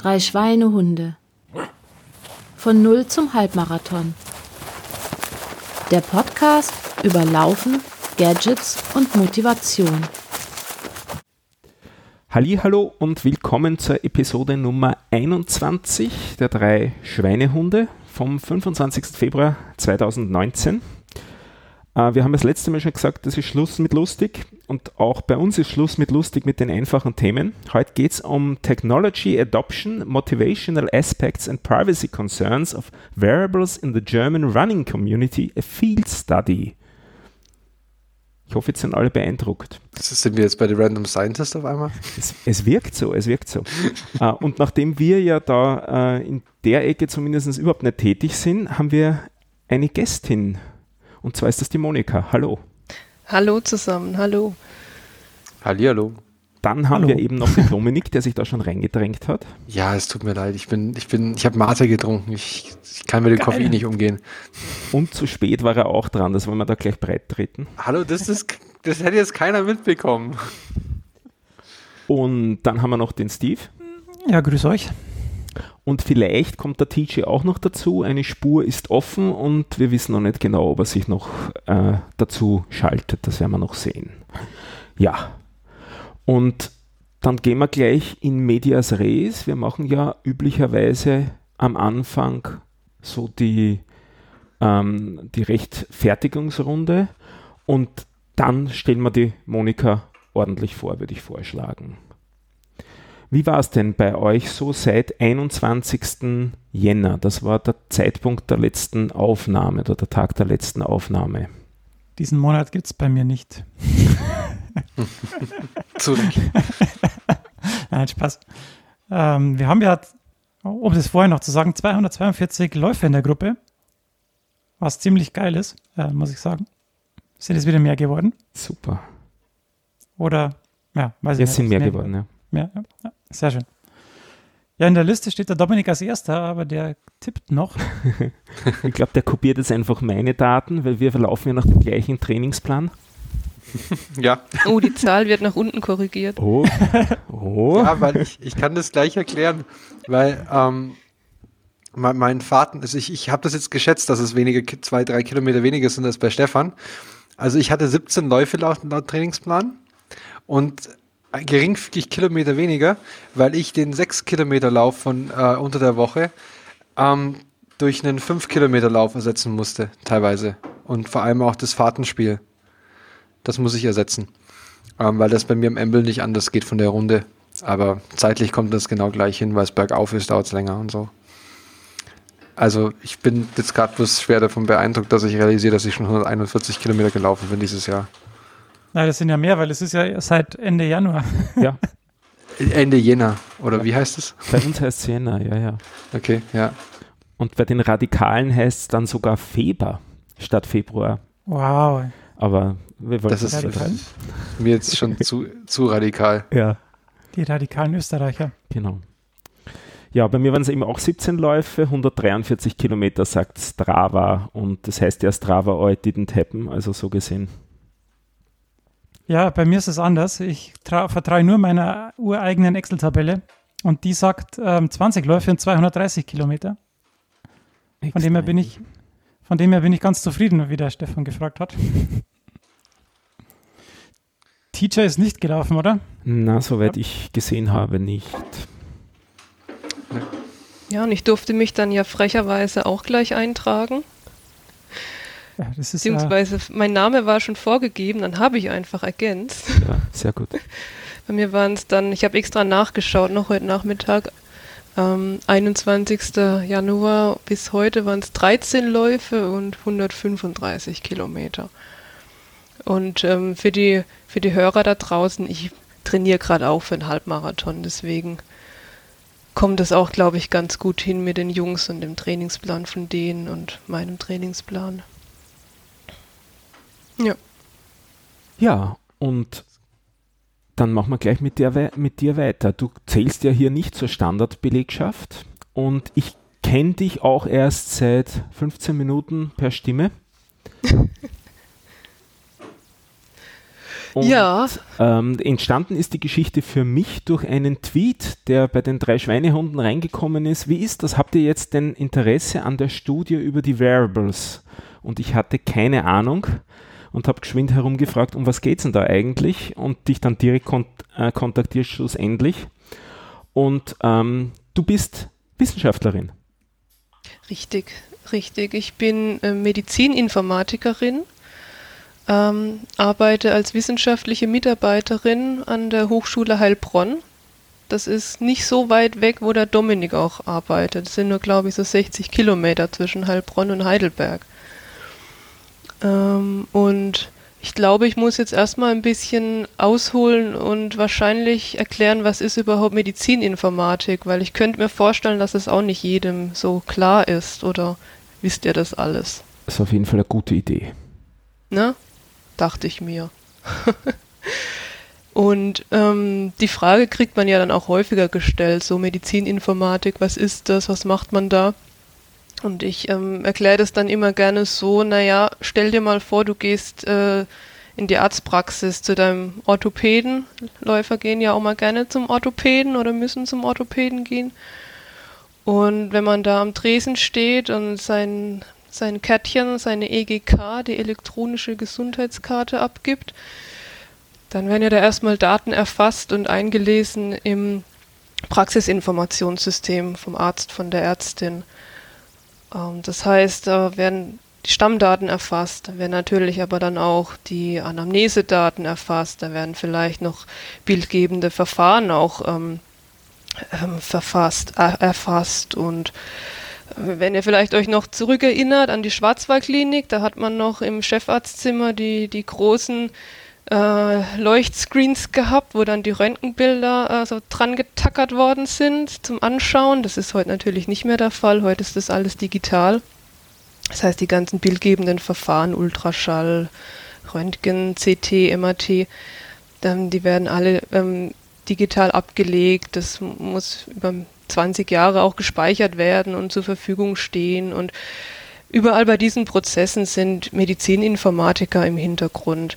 Drei Schweinehunde. Von Null zum Halbmarathon. Der Podcast über Laufen, Gadgets und Motivation. Hallo und willkommen zur Episode Nummer 21 der drei Schweinehunde vom 25. Februar 2019. Äh, wir haben das letzte Mal schon gesagt, das ist Schluss mit lustig und auch bei uns ist Schluss mit lustig mit den einfachen Themen. Heute geht es um Technology Adoption, Motivational Aspects and Privacy Concerns of Variables in the German Running Community, a Field Study. Ich hoffe, jetzt sind alle beeindruckt. Sind wir jetzt bei The Random Scientist auf einmal? Es, es wirkt so, es wirkt so. uh, und nachdem wir ja da uh, in der Ecke zumindest überhaupt nicht tätig sind, haben wir eine Gästin und zwar ist das die Monika. Hallo. Hallo zusammen, hallo. Hallihallo. Dann haben Hallo. wir eben noch den Dominik, der sich da schon reingedrängt hat. Ja, es tut mir leid. Ich bin, ich bin, ich habe Mate getrunken. Ich, ich kann mit dem Koffein nicht umgehen. Und zu spät war er auch dran. Das wollen wir da gleich breit treten. Hallo, das ist, das hätte jetzt keiner mitbekommen. Und dann haben wir noch den Steve. Ja, grüß euch. Und vielleicht kommt der TJ auch noch dazu. Eine Spur ist offen und wir wissen noch nicht genau, ob er sich noch äh, dazu schaltet. Das werden wir noch sehen. Ja. Und dann gehen wir gleich in Medias Res. Wir machen ja üblicherweise am Anfang so die, ähm, die Rechtfertigungsrunde und dann stellen wir die Monika ordentlich vor, würde ich vorschlagen. Wie war es denn bei euch so seit 21. Jänner? Das war der Zeitpunkt der letzten Aufnahme oder der Tag der letzten Aufnahme. Diesen Monat gibt es bei mir nicht. Zurück. Nein, Spaß. Ähm, wir haben ja, um das vorher noch zu sagen, 242 Läufe in der Gruppe. Was ziemlich geil ist, äh, muss ich sagen. Sind es wieder mehr geworden? Super. Oder, ja, weiß ich Jetzt nicht. sind mehr, mehr geworden, ja. Mehr, ja. Sehr schön. Ja, in der Liste steht der Dominik als erster, aber der tippt noch. ich glaube, der kopiert jetzt einfach meine Daten, weil wir verlaufen ja nach dem gleichen Trainingsplan. Ja. Oh, die Zahl wird nach unten korrigiert. Oh. oh. Ja, weil ich, ich kann das gleich erklären, weil ähm, mein, mein Vater, also ich, ich habe das jetzt geschätzt, dass es wenige, zwei, drei Kilometer weniger sind als bei Stefan. Also ich hatte 17 Läufe laut, laut Trainingsplan und geringfügig Kilometer weniger, weil ich den 6 Kilometer Lauf von äh, unter der Woche ähm, durch einen 5 Kilometer Lauf ersetzen musste, teilweise. Und vor allem auch das Fahrtenspiel. Das muss ich ersetzen. Ähm, weil das bei mir im Embel nicht anders geht von der Runde. Aber zeitlich kommt das genau gleich hin, weil es bergauf ist, dauert es länger und so. Also ich bin jetzt gerade bloß schwer davon beeindruckt, dass ich realisiere, dass ich schon 141 Kilometer gelaufen bin dieses Jahr. Nein, das sind ja mehr, weil es ist ja seit Ende Januar. Ja. Ende Jänner, oder ja. wie heißt es? Bei uns heißt es Jänner, ja, ja. Okay, ja. Und bei den Radikalen heißt es dann sogar Feber statt Februar. Wow. Aber wir wollen das ist mir jetzt schon zu, zu radikal. Ja. Die radikalen Österreicher. Genau. Ja, bei mir waren es eben auch 17 Läufe, 143 Kilometer, sagt Strava. Und das heißt ja, Strava all didn't happen, also so gesehen. Ja, bei mir ist es anders. Ich vertraue nur meiner ureigenen Excel-Tabelle und die sagt ähm, 20 Läufe und 230 Kilometer. Von dem, her bin ich, von dem her bin ich ganz zufrieden, wie der Stefan gefragt hat. Teacher ist nicht gelaufen, oder? Na, soweit ja. ich gesehen habe, nicht. Ja, und ich durfte mich dann ja frecherweise auch gleich eintragen. Ja, das ist Beziehungsweise ja mein Name war schon vorgegeben, dann habe ich einfach ergänzt. Ja, sehr gut. Bei mir waren es dann, ich habe extra nachgeschaut, noch heute Nachmittag, ähm, 21. Januar bis heute waren es 13 Läufe und 135 Kilometer. Und ähm, für, die, für die Hörer da draußen, ich trainiere gerade auch für einen Halbmarathon, deswegen kommt es auch, glaube ich, ganz gut hin mit den Jungs und dem Trainingsplan von denen und meinem Trainingsplan. Ja. Ja, und dann machen wir gleich mit dir, mit dir weiter. Du zählst ja hier nicht zur Standardbelegschaft und ich kenne dich auch erst seit 15 Minuten per Stimme. Und, ja. Ähm, entstanden ist die Geschichte für mich durch einen Tweet, der bei den drei Schweinehunden reingekommen ist. Wie ist das? Habt ihr jetzt denn Interesse an der Studie über die Variables? Und ich hatte keine Ahnung und habe geschwind herumgefragt, um was geht es denn da eigentlich? Und dich dann direkt kont äh, kontaktiert schlussendlich. Und ähm, du bist Wissenschaftlerin. Richtig, richtig. Ich bin äh, Medizininformatikerin, ähm, arbeite als wissenschaftliche Mitarbeiterin an der Hochschule Heilbronn. Das ist nicht so weit weg, wo der Dominik auch arbeitet. Das sind nur, glaube ich, so 60 Kilometer zwischen Heilbronn und Heidelberg. Ähm, und ich glaube, ich muss jetzt erstmal ein bisschen ausholen und wahrscheinlich erklären, was ist überhaupt Medizininformatik, weil ich könnte mir vorstellen, dass es auch nicht jedem so klar ist. Oder wisst ihr das alles? Das ist auf jeden Fall eine gute Idee. Ne? Dachte ich mir. und ähm, die Frage kriegt man ja dann auch häufiger gestellt, so Medizininformatik, was ist das, was macht man da? Und ich ähm, erkläre das dann immer gerne so, naja, stell dir mal vor, du gehst äh, in die Arztpraxis zu deinem Orthopäden. Läufer gehen ja auch mal gerne zum Orthopäden oder müssen zum Orthopäden gehen. Und wenn man da am Tresen steht und sein, sein Kärtchen, seine EGK, die elektronische Gesundheitskarte abgibt, dann werden ja da erstmal Daten erfasst und eingelesen im Praxisinformationssystem vom Arzt, von der Ärztin. Ähm, das heißt, da werden die Stammdaten erfasst, da werden natürlich aber dann auch die Anamnesedaten erfasst, da werden vielleicht noch bildgebende Verfahren auch ähm, ähm, verfasst, äh, erfasst. Und äh, wenn ihr vielleicht euch noch zurückerinnert an die Schwarzwaldklinik, da hat man noch im Chefarztzimmer die, die großen äh, Leuchtscreens gehabt, wo dann die Röntgenbilder äh, so dran getackert worden sind zum Anschauen. Das ist heute natürlich nicht mehr der Fall. Heute ist das alles digital. Das heißt, die ganzen bildgebenden Verfahren, Ultraschall, Röntgen, CT, MRT, ähm, die werden alle ähm, digital abgelegt. Das muss über 20 Jahre auch gespeichert werden und zur Verfügung stehen. Und Überall bei diesen Prozessen sind Medizininformatiker im Hintergrund,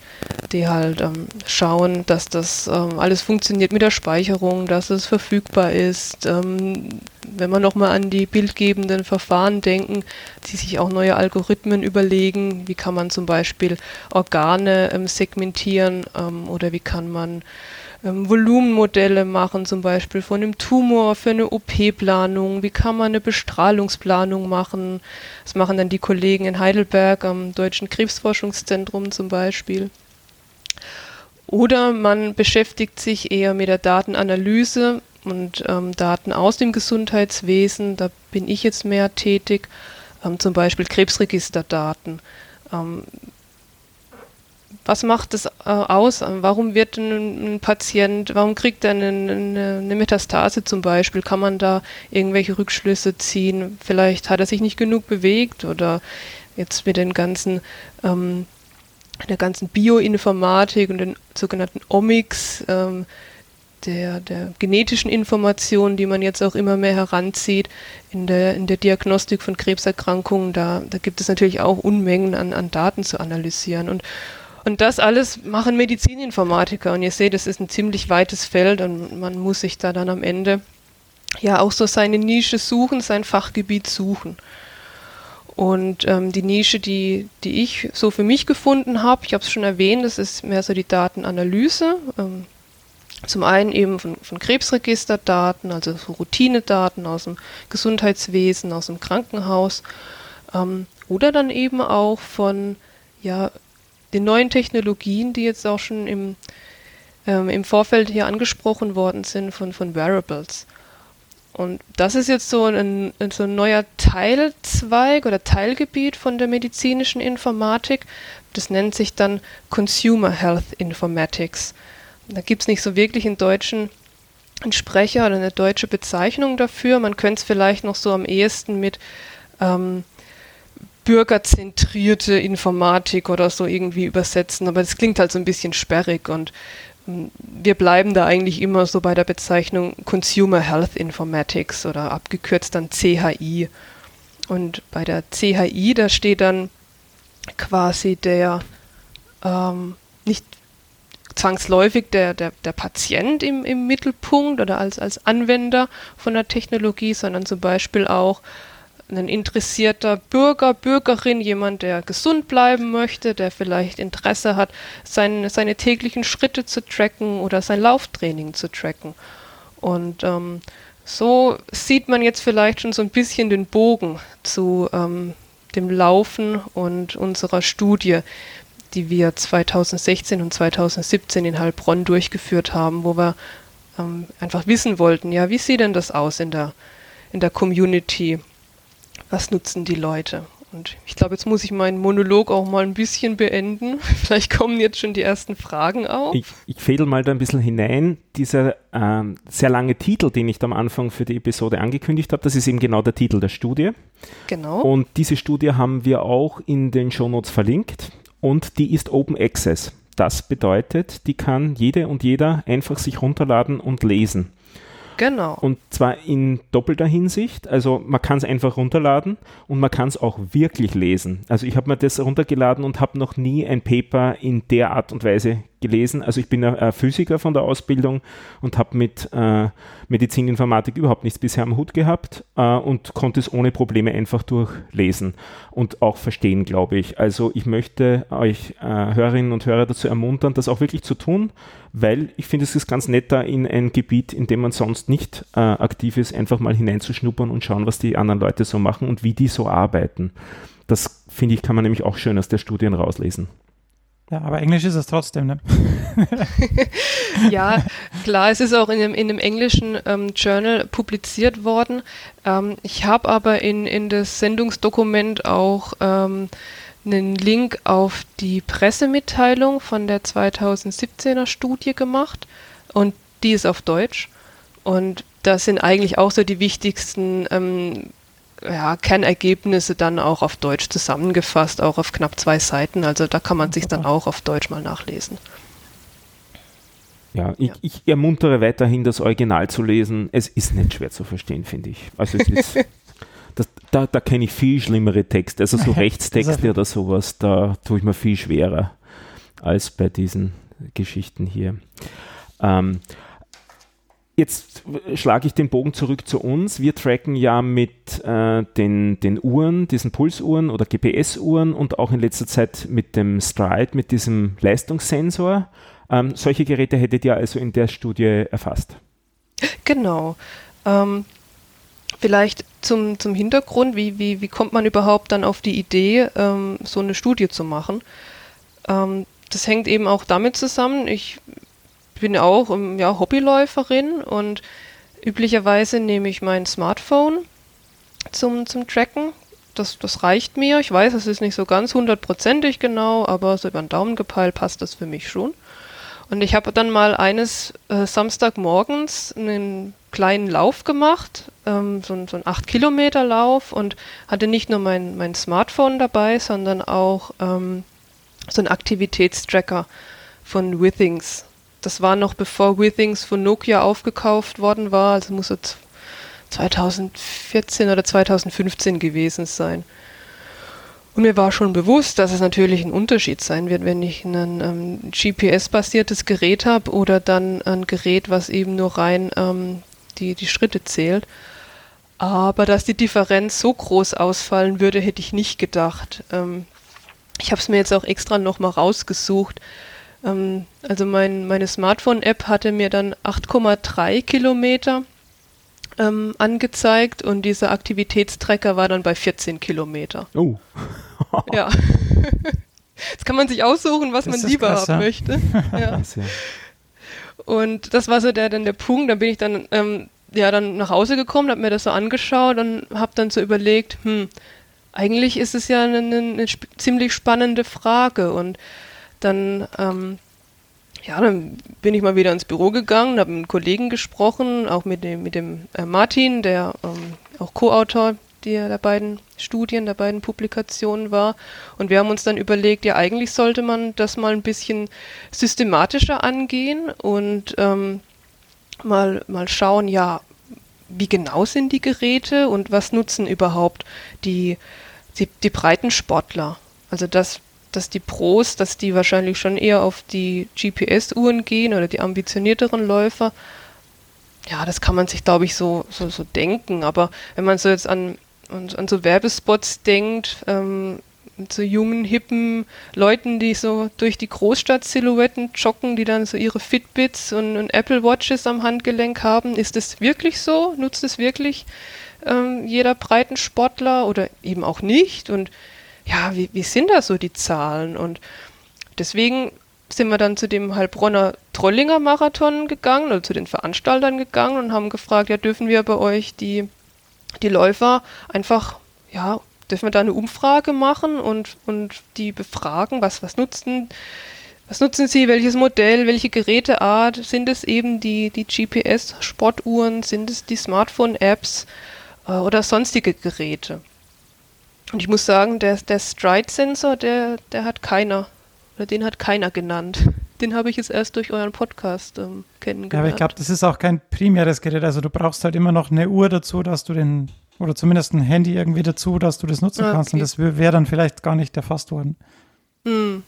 die halt ähm, schauen, dass das ähm, alles funktioniert mit der Speicherung, dass es verfügbar ist. Ähm, wenn wir nochmal an die bildgebenden Verfahren denken, die sich auch neue Algorithmen überlegen, wie kann man zum Beispiel Organe ähm, segmentieren ähm, oder wie kann man ähm, Volumenmodelle machen, zum Beispiel von einem Tumor für eine OP-Planung, wie kann man eine Bestrahlungsplanung machen. Das machen dann die Kollegen in Heidelberg am Deutschen Krebsforschungszentrum zum Beispiel. Oder man beschäftigt sich eher mit der Datenanalyse und ähm, Daten aus dem Gesundheitswesen. Da bin ich jetzt mehr tätig, ähm, zum Beispiel Krebsregisterdaten. Was macht es äh, aus? Warum wird ein, Patient, warum kriegt er eine, eine, eine, Metastase zum Beispiel? Kann man da irgendwelche Rückschlüsse ziehen? Vielleicht hat er sich nicht genug bewegt oder jetzt mit den ganzen, ähm, der ganzen Bioinformatik und den sogenannten Omics, ähm, der, der genetischen Informationen, die man jetzt auch immer mehr heranzieht in der, in der Diagnostik von Krebserkrankungen, da, da gibt es natürlich auch Unmengen an, an Daten zu analysieren. Und und das alles machen Medizininformatiker. Und ihr seht, es ist ein ziemlich weites Feld und man muss sich da dann am Ende ja auch so seine Nische suchen, sein Fachgebiet suchen. Und ähm, die Nische, die, die ich so für mich gefunden habe, ich habe es schon erwähnt, das ist mehr so die Datenanalyse. Ähm, zum einen eben von, von Krebsregisterdaten, also so Routinedaten aus dem Gesundheitswesen, aus dem Krankenhaus. Ähm, oder dann eben auch von ja, den neuen Technologien, die jetzt auch schon im, ähm, im Vorfeld hier angesprochen worden sind von, von Wearables. Und das ist jetzt so ein, so ein neuer Teilzweig oder Teilgebiet von der medizinischen Informatik. Das nennt sich dann Consumer Health Informatics. Da gibt es nicht so wirklich einen deutschen Sprecher oder eine deutsche Bezeichnung dafür. Man könnte es vielleicht noch so am ehesten mit ähm, bürgerzentrierte Informatik oder so irgendwie übersetzen, aber das klingt halt so ein bisschen sperrig und hm, wir bleiben da eigentlich immer so bei der Bezeichnung Consumer Health Informatics oder abgekürzt dann CHI. Und bei der CHI, da steht dann quasi der, ähm, nicht zwangsläufig der, der, der Patient im, im Mittelpunkt oder als, als Anwender von der Technologie, sondern zum Beispiel auch ein interessierter Bürger, Bürgerin, jemand, der gesund bleiben möchte, der vielleicht Interesse hat, seine, seine täglichen Schritte zu tracken oder sein Lauftraining zu tracken. Und ähm, so sieht man jetzt vielleicht schon so ein bisschen den Bogen zu ähm, dem Laufen und unserer Studie, die wir 2016 und 2017 in Heilbronn durchgeführt haben, wo wir ähm, einfach wissen wollten, ja, wie sieht denn das aus in der, in der Community? Was nutzen die Leute? Und ich glaube, jetzt muss ich meinen Monolog auch mal ein bisschen beenden. Vielleicht kommen jetzt schon die ersten Fragen auf. Ich, ich fädel mal da ein bisschen hinein. Dieser ähm, sehr lange Titel, den ich da am Anfang für die Episode angekündigt habe, das ist eben genau der Titel der Studie. Genau. Und diese Studie haben wir auch in den Shownotes verlinkt und die ist Open Access. Das bedeutet, die kann jede und jeder einfach sich runterladen und lesen. Genau. Und zwar in doppelter Hinsicht. Also man kann es einfach runterladen und man kann es auch wirklich lesen. Also ich habe mir das runtergeladen und habe noch nie ein Paper in der Art und Weise gelesen. Also ich bin ein Physiker von der Ausbildung und habe mit äh, Medizininformatik überhaupt nichts bisher am Hut gehabt äh, und konnte es ohne Probleme einfach durchlesen und auch verstehen, glaube ich. Also ich möchte euch äh, Hörerinnen und Hörer dazu ermuntern, das auch wirklich zu tun, weil ich finde, es ist ganz nett, da in ein Gebiet, in dem man sonst nicht äh, aktiv ist, einfach mal hineinzuschnuppern und schauen, was die anderen Leute so machen und wie die so arbeiten. Das finde ich, kann man nämlich auch schön aus der Studien rauslesen. Ja, aber Englisch ist es trotzdem, ne? ja, klar, es ist auch in dem, in dem englischen ähm, Journal publiziert worden. Ähm, ich habe aber in, in das Sendungsdokument auch ähm, einen Link auf die Pressemitteilung von der 2017er Studie gemacht und die ist auf Deutsch. Und das sind eigentlich auch so die wichtigsten ähm, ja, Kernergebnisse dann auch auf Deutsch zusammengefasst, auch auf knapp zwei Seiten. Also da kann man sich dann auch auf Deutsch mal nachlesen. Ja, ich, ich ermuntere weiterhin, das Original zu lesen. Es ist nicht schwer zu verstehen, finde ich. Also es ist, das, da, da kenne ich viel schlimmere Texte, also so Rechtstexte oder sowas, da tue ich mir viel schwerer als bei diesen Geschichten hier. Ähm, Jetzt schlage ich den Bogen zurück zu uns. Wir tracken ja mit äh, den, den Uhren, diesen Pulsuhren oder GPS-Uhren und auch in letzter Zeit mit dem Stride, mit diesem Leistungssensor. Ähm, solche Geräte hättet ihr also in der Studie erfasst. Genau. Ähm, vielleicht zum, zum Hintergrund, wie, wie, wie kommt man überhaupt dann auf die Idee, ähm, so eine Studie zu machen? Ähm, das hängt eben auch damit zusammen, ich bin auch ähm, ja, Hobbyläuferin und üblicherweise nehme ich mein Smartphone zum, zum Tracken. Das, das reicht mir. Ich weiß, es ist nicht so ganz hundertprozentig genau, aber so über den Daumen gepeilt passt das für mich schon. Und ich habe dann mal eines äh, Samstagmorgens einen kleinen Lauf gemacht, ähm, so, so einen 8-Kilometer-Lauf und hatte nicht nur mein, mein Smartphone dabei, sondern auch ähm, so einen Aktivitätstracker von Withings das war noch bevor Withings von Nokia aufgekauft worden war, also muss es 2014 oder 2015 gewesen sein. Und mir war schon bewusst, dass es natürlich ein Unterschied sein wird, wenn ich ein ähm, GPS-basiertes Gerät habe oder dann ein Gerät, was eben nur rein ähm, die, die Schritte zählt. Aber dass die Differenz so groß ausfallen würde, hätte ich nicht gedacht. Ähm, ich habe es mir jetzt auch extra nochmal rausgesucht. Ähm, also mein, meine Smartphone-App hatte mir dann 8,3 Kilometer ähm, angezeigt und dieser Aktivitätstracker war dann bei 14 Kilometer. Oh. ja. Jetzt kann man sich aussuchen, was das man lieber krass, haben ja. möchte. Ja. Und das war so der, dann der Punkt, da bin ich dann ähm, ja dann nach Hause gekommen, habe mir das so angeschaut und habe dann so überlegt, hm, eigentlich ist es ja eine, eine ziemlich spannende Frage und dann, ähm, ja, dann bin ich mal wieder ins Büro gegangen, habe mit Kollegen gesprochen, auch mit dem, mit dem äh, Martin, der ähm, auch Co-Autor der, der beiden Studien, der beiden Publikationen war. Und wir haben uns dann überlegt, ja, eigentlich sollte man das mal ein bisschen systematischer angehen und ähm, mal, mal schauen, ja, wie genau sind die Geräte und was nutzen überhaupt die, die, die breiten Sportler? Also das dass die Pros, dass die wahrscheinlich schon eher auf die GPS-Uhren gehen oder die ambitionierteren Läufer. Ja, das kann man sich, glaube ich, so, so, so denken. Aber wenn man so jetzt an, an, so Werbespots denkt, ähm, so jungen, hippen Leuten, die so durch die Großstadt-Silhouetten joggen, die dann so ihre Fitbits und, und, Apple Watches am Handgelenk haben. Ist das wirklich so? Nutzt es wirklich ähm, jeder Breitensportler oder eben auch nicht? Und ja, wie, wie sind da so die Zahlen? Und deswegen sind wir dann zu dem Heilbronner Trollinger Marathon gegangen oder zu den Veranstaltern gegangen und haben gefragt, ja, dürfen wir bei euch die, die Läufer einfach, ja, dürfen wir da eine Umfrage machen und, und die befragen, was, was nutzen, was nutzen sie, welches Modell, welche Geräteart, sind es eben die, die GPS-Sportuhren, sind es die Smartphone-Apps äh, oder sonstige Geräte? Und ich muss sagen, der, der Stride-Sensor, der, der hat keiner, oder den hat keiner genannt. Den habe ich jetzt erst durch euren Podcast ähm, kennengelernt. Ja, aber ich glaube, das ist auch kein primäres Gerät. Also du brauchst halt immer noch eine Uhr dazu, dass du den, oder zumindest ein Handy irgendwie dazu, dass du das nutzen ah, kannst. Und das wäre dann vielleicht gar nicht erfasst worden. Hm.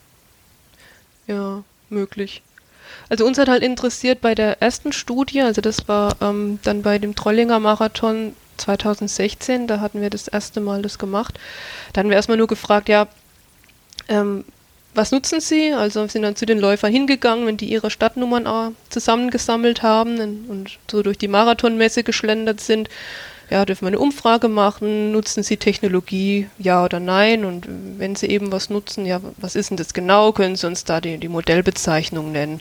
Ja, möglich. Also uns hat halt interessiert bei der ersten Studie, also das war ähm, dann bei dem Trollinger Marathon 2016, da hatten wir das erste Mal das gemacht. Da hatten wir erstmal nur gefragt, ja, ähm, was nutzen Sie? Also sind dann zu den Läufern hingegangen, wenn die ihre Stadtnummern zusammengesammelt haben und so durch die Marathonmesse geschlendert sind. Ja, dürfen wir eine Umfrage machen? Nutzen Sie Technologie? Ja oder nein? Und wenn Sie eben was nutzen, ja, was ist denn das genau? Können Sie uns da die, die Modellbezeichnung nennen?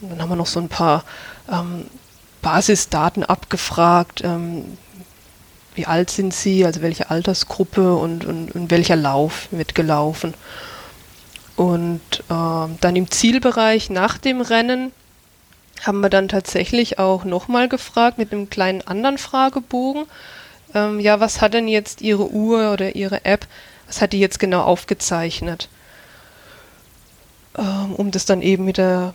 Und dann haben wir noch so ein paar ähm, Basisdaten abgefragt. Ähm, wie alt sind sie, also welche Altersgruppe und, und, und welcher Lauf wird gelaufen. Und äh, dann im Zielbereich nach dem Rennen haben wir dann tatsächlich auch nochmal gefragt mit einem kleinen anderen Fragebogen. Ähm, ja, was hat denn jetzt Ihre Uhr oder Ihre App, was hat die jetzt genau aufgezeichnet? Ähm, um das dann eben mit der,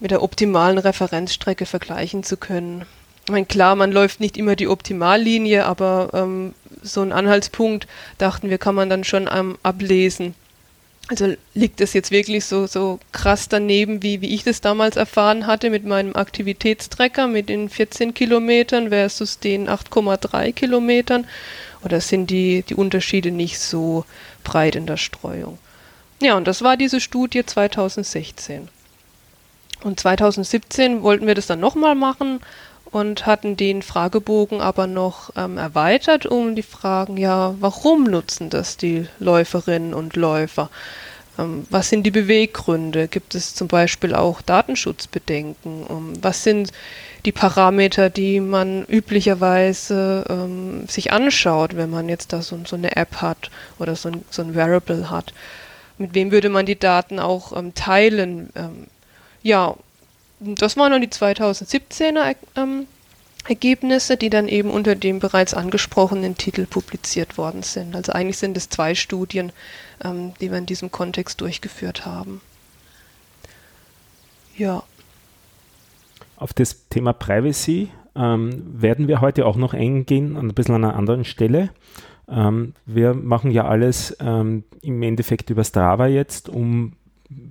mit der optimalen Referenzstrecke vergleichen zu können. Meine, klar, man läuft nicht immer die Optimallinie, aber ähm, so ein Anhaltspunkt, dachten wir, kann man dann schon ähm, ablesen. Also liegt das jetzt wirklich so, so krass daneben, wie, wie ich das damals erfahren hatte mit meinem Aktivitätstrecker mit den 14 Kilometern versus den 8,3 Kilometern? Oder sind die, die Unterschiede nicht so breit in der Streuung? Ja, und das war diese Studie 2016. Und 2017 wollten wir das dann nochmal machen und hatten den Fragebogen aber noch ähm, erweitert um die Fragen, ja, warum nutzen das die Läuferinnen und Läufer? Ähm, was sind die Beweggründe? Gibt es zum Beispiel auch Datenschutzbedenken? Um, was sind die Parameter, die man üblicherweise ähm, sich anschaut, wenn man jetzt da so, so eine App hat oder so ein, so ein Wearable hat? Mit wem würde man die Daten auch ähm, teilen? Ähm, ja, das waren dann die 2017er ähm, Ergebnisse, die dann eben unter dem bereits angesprochenen Titel publiziert worden sind. Also eigentlich sind es zwei Studien, ähm, die wir in diesem Kontext durchgeführt haben. Ja. Auf das Thema Privacy ähm, werden wir heute auch noch eingehen, ein bisschen an einer anderen Stelle. Ähm, wir machen ja alles ähm, im Endeffekt über Strava jetzt, um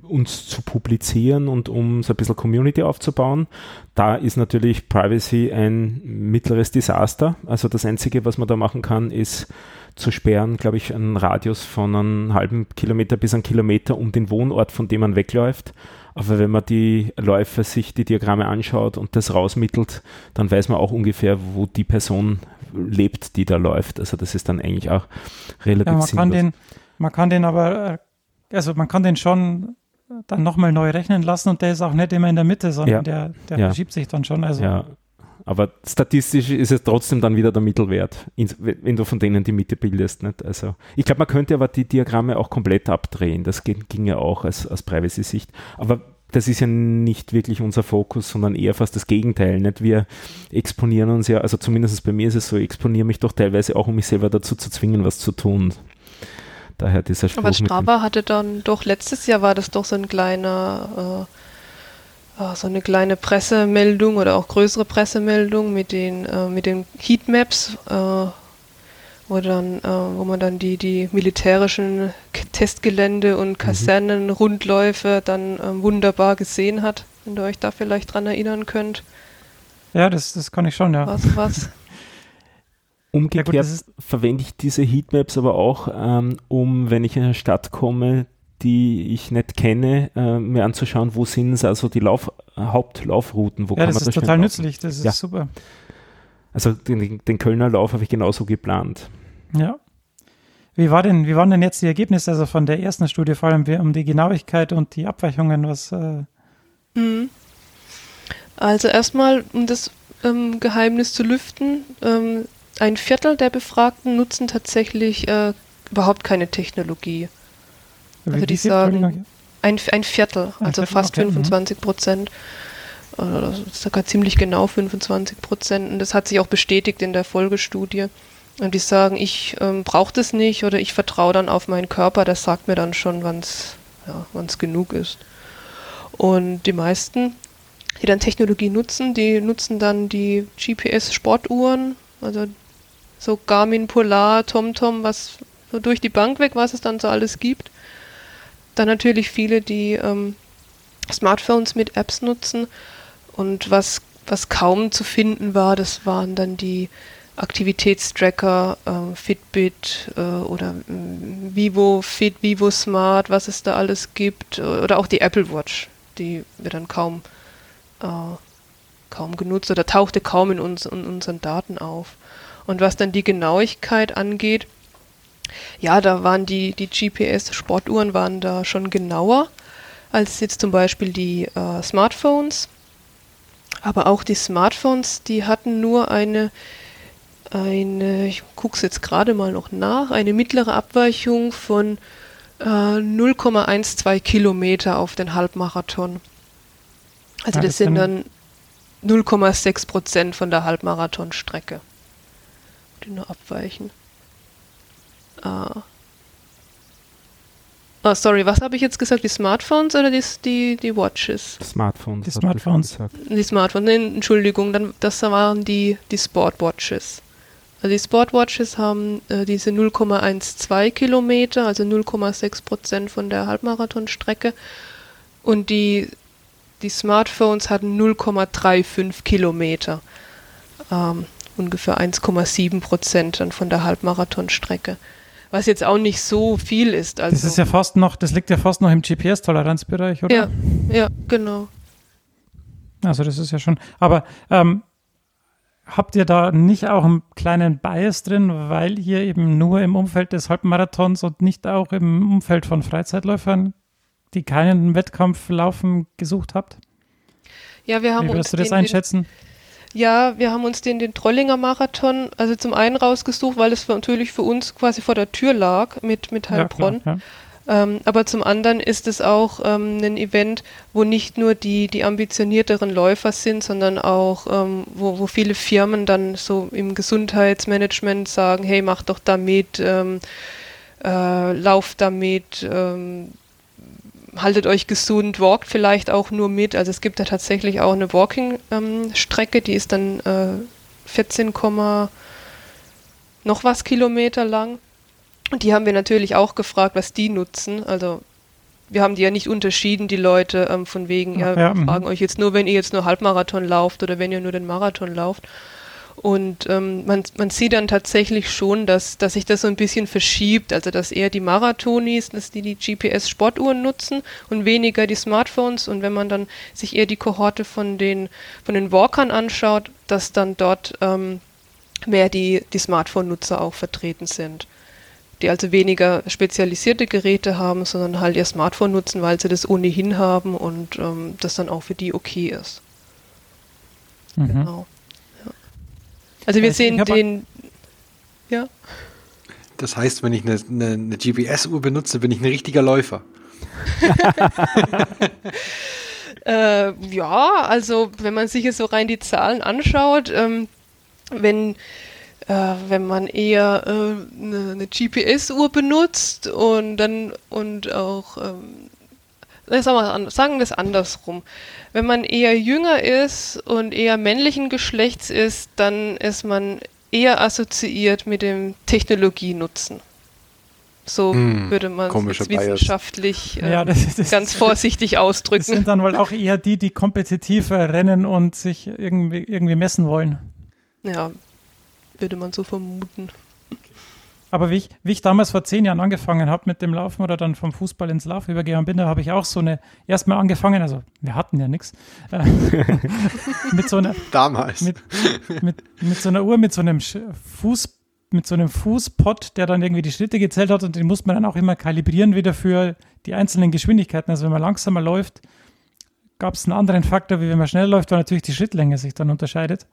uns zu publizieren und um so ein bisschen Community aufzubauen. Da ist natürlich Privacy ein mittleres Desaster. Also das Einzige, was man da machen kann, ist zu sperren, glaube ich, einen Radius von einem halben Kilometer bis einen Kilometer um den Wohnort, von dem man wegläuft. Aber wenn man die Läufer sich die Diagramme anschaut und das rausmittelt, dann weiß man auch ungefähr, wo die Person lebt, die da läuft. Also das ist dann eigentlich auch relativ ja, man sinnlos. Kann den, man kann den aber äh, also man kann den schon dann nochmal neu rechnen lassen und der ist auch nicht immer in der Mitte, sondern ja. der, der ja. verschiebt sich dann schon. Also. Ja, aber statistisch ist es trotzdem dann wieder der Mittelwert, wenn du von denen die Mitte bildest. Nicht? Also, ich glaube, man könnte aber die Diagramme auch komplett abdrehen. Das ging ja auch als, als Privacy-Sicht. Aber das ist ja nicht wirklich unser Fokus, sondern eher fast das Gegenteil. Nicht? Wir exponieren uns ja, also zumindest bei mir ist es so, ich exponiere mich doch teilweise auch, um mich selber dazu zu zwingen, was zu tun. Daher dieser Spruch. Aber Strava hatte dann doch, letztes Jahr war das doch so ein kleiner, äh, äh, so eine kleine Pressemeldung oder auch größere Pressemeldung mit den, äh, mit den Heatmaps, äh, wo dann, äh, wo man dann die, die militärischen Testgelände und mhm. Kasernen, Rundläufe dann äh, wunderbar gesehen hat, wenn ihr euch da vielleicht dran erinnern könnt. Ja, das, das kann ich schon, ja. Was, was? Umgekehrt ja, gut, verwende ich diese Heatmaps aber auch, ähm, um, wenn ich in eine Stadt komme, die ich nicht kenne, äh, mir anzuschauen, wo sind also die Lauf, Hauptlaufrouten, wo ja, kann man das ist total nützlich, das ist ja. super. Also den, den Kölner Lauf habe ich genauso geplant. Ja. Wie, war denn, wie waren denn jetzt die Ergebnisse also von der ersten Studie, vor allem um die Genauigkeit und die Abweichungen? Was, äh mhm. Also erstmal, um das ähm, Geheimnis zu lüften, ähm, ein Viertel der Befragten nutzen tatsächlich äh, überhaupt keine Technologie. Also die sagen ein, ein Viertel, also Viertel, fast okay. 25 mhm. Prozent. Das ist sogar ziemlich genau 25 Prozent. Und das hat sich auch bestätigt in der Folgestudie. Und die sagen, ich ähm, brauche das nicht oder ich vertraue dann auf meinen Körper, das sagt mir dann schon, wann es ja, genug ist. Und die meisten, die dann Technologie nutzen, die nutzen dann die GPS-Sportuhren, also so Garmin, Polar, TomTom, was so durch die Bank weg, was es dann so alles gibt. Dann natürlich viele, die ähm, Smartphones mit Apps nutzen und was, was kaum zu finden war, das waren dann die Aktivitätstracker, äh, Fitbit äh, oder äh, Vivo Fit, Vivo Smart, was es da alles gibt, oder auch die Apple Watch, die wird dann kaum, äh, kaum genutzt oder tauchte kaum in, uns, in unseren Daten auf. Und was dann die Genauigkeit angeht, ja, da waren die, die GPS-Sportuhren waren da schon genauer als jetzt zum Beispiel die äh, Smartphones. Aber auch die Smartphones, die hatten nur eine, eine ich gucke es jetzt gerade mal noch nach, eine mittlere Abweichung von äh, 0,12 Kilometer auf den Halbmarathon. Also ja, das, das sind dann 0,6 Prozent von der Halbmarathonstrecke, die nur abweichen. Ah. Oh, sorry, was habe ich jetzt gesagt? Die Smartphones oder die, die, die Watches? Smartphones. Die Smartphones. Die Smartphones, nee, Entschuldigung, dann, das waren die, die Sportwatches. Also die Sportwatches haben äh, diese 0,12 Kilometer, also 0,6 Prozent von der Halbmarathonstrecke. Und die, die Smartphones hatten 0,35 Kilometer. Ähm, ungefähr 1,7 Prozent dann von der Halbmarathonstrecke was jetzt auch nicht so viel ist. Also. Das ist ja fast noch, das liegt ja fast noch im GPS-Toleranzbereich, oder? Ja, ja, genau. Also das ist ja schon, aber ähm, habt ihr da nicht auch einen kleinen Bias drin, weil ihr eben nur im Umfeld des Halbmarathons und nicht auch im Umfeld von Freizeitläufern, die keinen Wettkampf laufen, gesucht habt? Ja, wir haben Wie würdest du das einschätzen? Den, ja, wir haben uns den, den Trollinger Marathon, also zum einen rausgesucht, weil es natürlich für uns quasi vor der Tür lag mit, mit Heilbronn. Ja, ja. ähm, aber zum anderen ist es auch ähm, ein Event, wo nicht nur die, die ambitionierteren Läufer sind, sondern auch, ähm, wo, wo viele Firmen dann so im Gesundheitsmanagement sagen, hey, mach doch damit, ähm, äh, lauf damit, ähm, haltet euch gesund, walkt vielleicht auch nur mit. Also es gibt da tatsächlich auch eine Walking-Strecke, ähm, die ist dann äh, 14, noch was Kilometer lang. Und die haben wir natürlich auch gefragt, was die nutzen. Also wir haben die ja nicht unterschieden, die Leute, ähm, von wegen, ja, ja, wir mhm. fragen euch jetzt nur, wenn ihr jetzt nur Halbmarathon lauft oder wenn ihr nur den Marathon lauft. Und ähm, man, man sieht dann tatsächlich schon, dass, dass sich das so ein bisschen verschiebt, also dass eher die Marathonis, dass die die GPS-Sportuhren nutzen und weniger die Smartphones. Und wenn man dann sich eher die Kohorte von den, von den Walkern anschaut, dass dann dort ähm, mehr die, die Smartphone-Nutzer auch vertreten sind. Die also weniger spezialisierte Geräte haben, sondern halt ihr Smartphone nutzen, weil sie das ohnehin haben und ähm, das dann auch für die okay ist. Mhm. Genau. Also wir sehen den, ja. Das heißt, wenn ich eine, eine, eine GPS-Uhr benutze, bin ich ein richtiger Läufer. äh, ja, also wenn man sich jetzt so rein die Zahlen anschaut, ähm, wenn äh, wenn man eher äh, eine, eine GPS-Uhr benutzt und dann und auch ähm, sagen wir es andersrum. Wenn man eher jünger ist und eher männlichen Geschlechts ist, dann ist man eher assoziiert mit dem Technologienutzen. So Hm, würde man es wissenschaftlich äh, Ja, das- das- ganz vorsichtig Das ausdrücken. sind dann wohl auch eher die, die kompetitiver rennen und sich irgendwie, irgendwie messen wollen. Ja, würde man so vermuten. Aber wie ich, wie ich damals vor zehn Jahren angefangen habe mit dem Laufen oder dann vom Fußball ins Lauf übergegangen bin, da habe ich auch so eine, erstmal angefangen, also wir hatten ja nichts, äh, mit so einer, Damals. mit, mit, mit so einer Uhr, mit so einem Fuß, mit so einem Fußpot, der dann irgendwie die Schritte gezählt hat und den muss man dann auch immer kalibrieren wieder für die einzelnen Geschwindigkeiten. Also wenn man langsamer läuft, gab es einen anderen Faktor, wie wenn man schnell läuft, weil natürlich die Schrittlänge sich dann unterscheidet.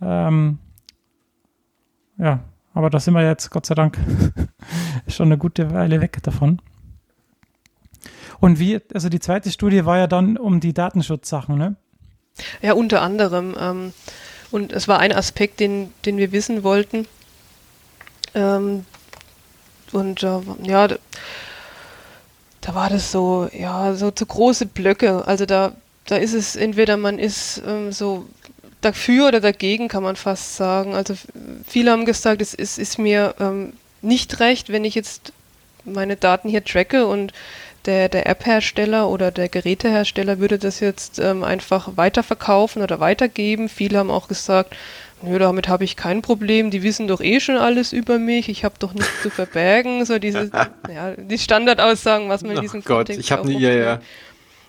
Ähm, ja, aber da sind wir jetzt Gott sei Dank schon eine gute Weile weg davon. Und wie, also die zweite Studie war ja dann um die Datenschutzsachen, ne? Ja, unter anderem. Ähm, und es war ein Aspekt, den, den wir wissen wollten. Ähm, und äh, ja, da, da war das so, ja, so zu große Blöcke. Also da, da ist es entweder man ist ähm, so dafür oder dagegen, kann man fast sagen. Also viele haben gesagt, es ist, ist mir ähm, nicht recht, wenn ich jetzt meine Daten hier tracke und der, der App-Hersteller oder der Gerätehersteller würde das jetzt ähm, einfach weiterverkaufen oder weitergeben. Viele haben auch gesagt, nö, damit habe ich kein Problem, die wissen doch eh schon alles über mich, ich habe doch nichts zu verbergen. So diese, ja, die Standardaussagen, was man in Oh diesem Gott, Kontext ich habe eine ja, ja.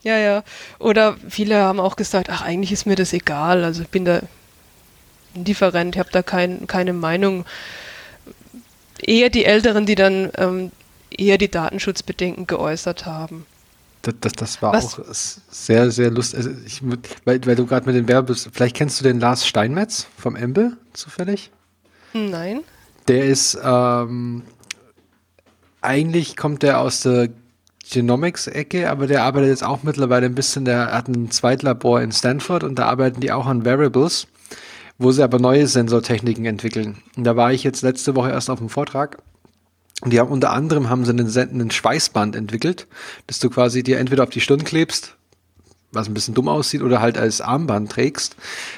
Ja, ja. Oder viele haben auch gesagt, ach, eigentlich ist mir das egal. Also ich bin da indifferent, ich habe da kein, keine Meinung. Eher die Älteren, die dann ähm, eher die Datenschutzbedenken geäußert haben. Das, das, das war Was? auch sehr, sehr lustig. Also ich, weil, weil du gerade mit den Werbes, vielleicht kennst du den Lars Steinmetz vom Embe zufällig? Nein? Der ist, ähm, eigentlich kommt der aus der Genomics-Ecke, aber der arbeitet jetzt auch mittlerweile ein bisschen, der hat ein Zweitlabor in Stanford und da arbeiten die auch an Variables, wo sie aber neue Sensortechniken entwickeln. Und da war ich jetzt letzte Woche erst auf dem Vortrag und die haben unter anderem haben sie einen, einen Schweißband entwickelt, dass du quasi dir entweder auf die Stirn klebst, was ein bisschen dumm aussieht, oder halt als Armband trägst,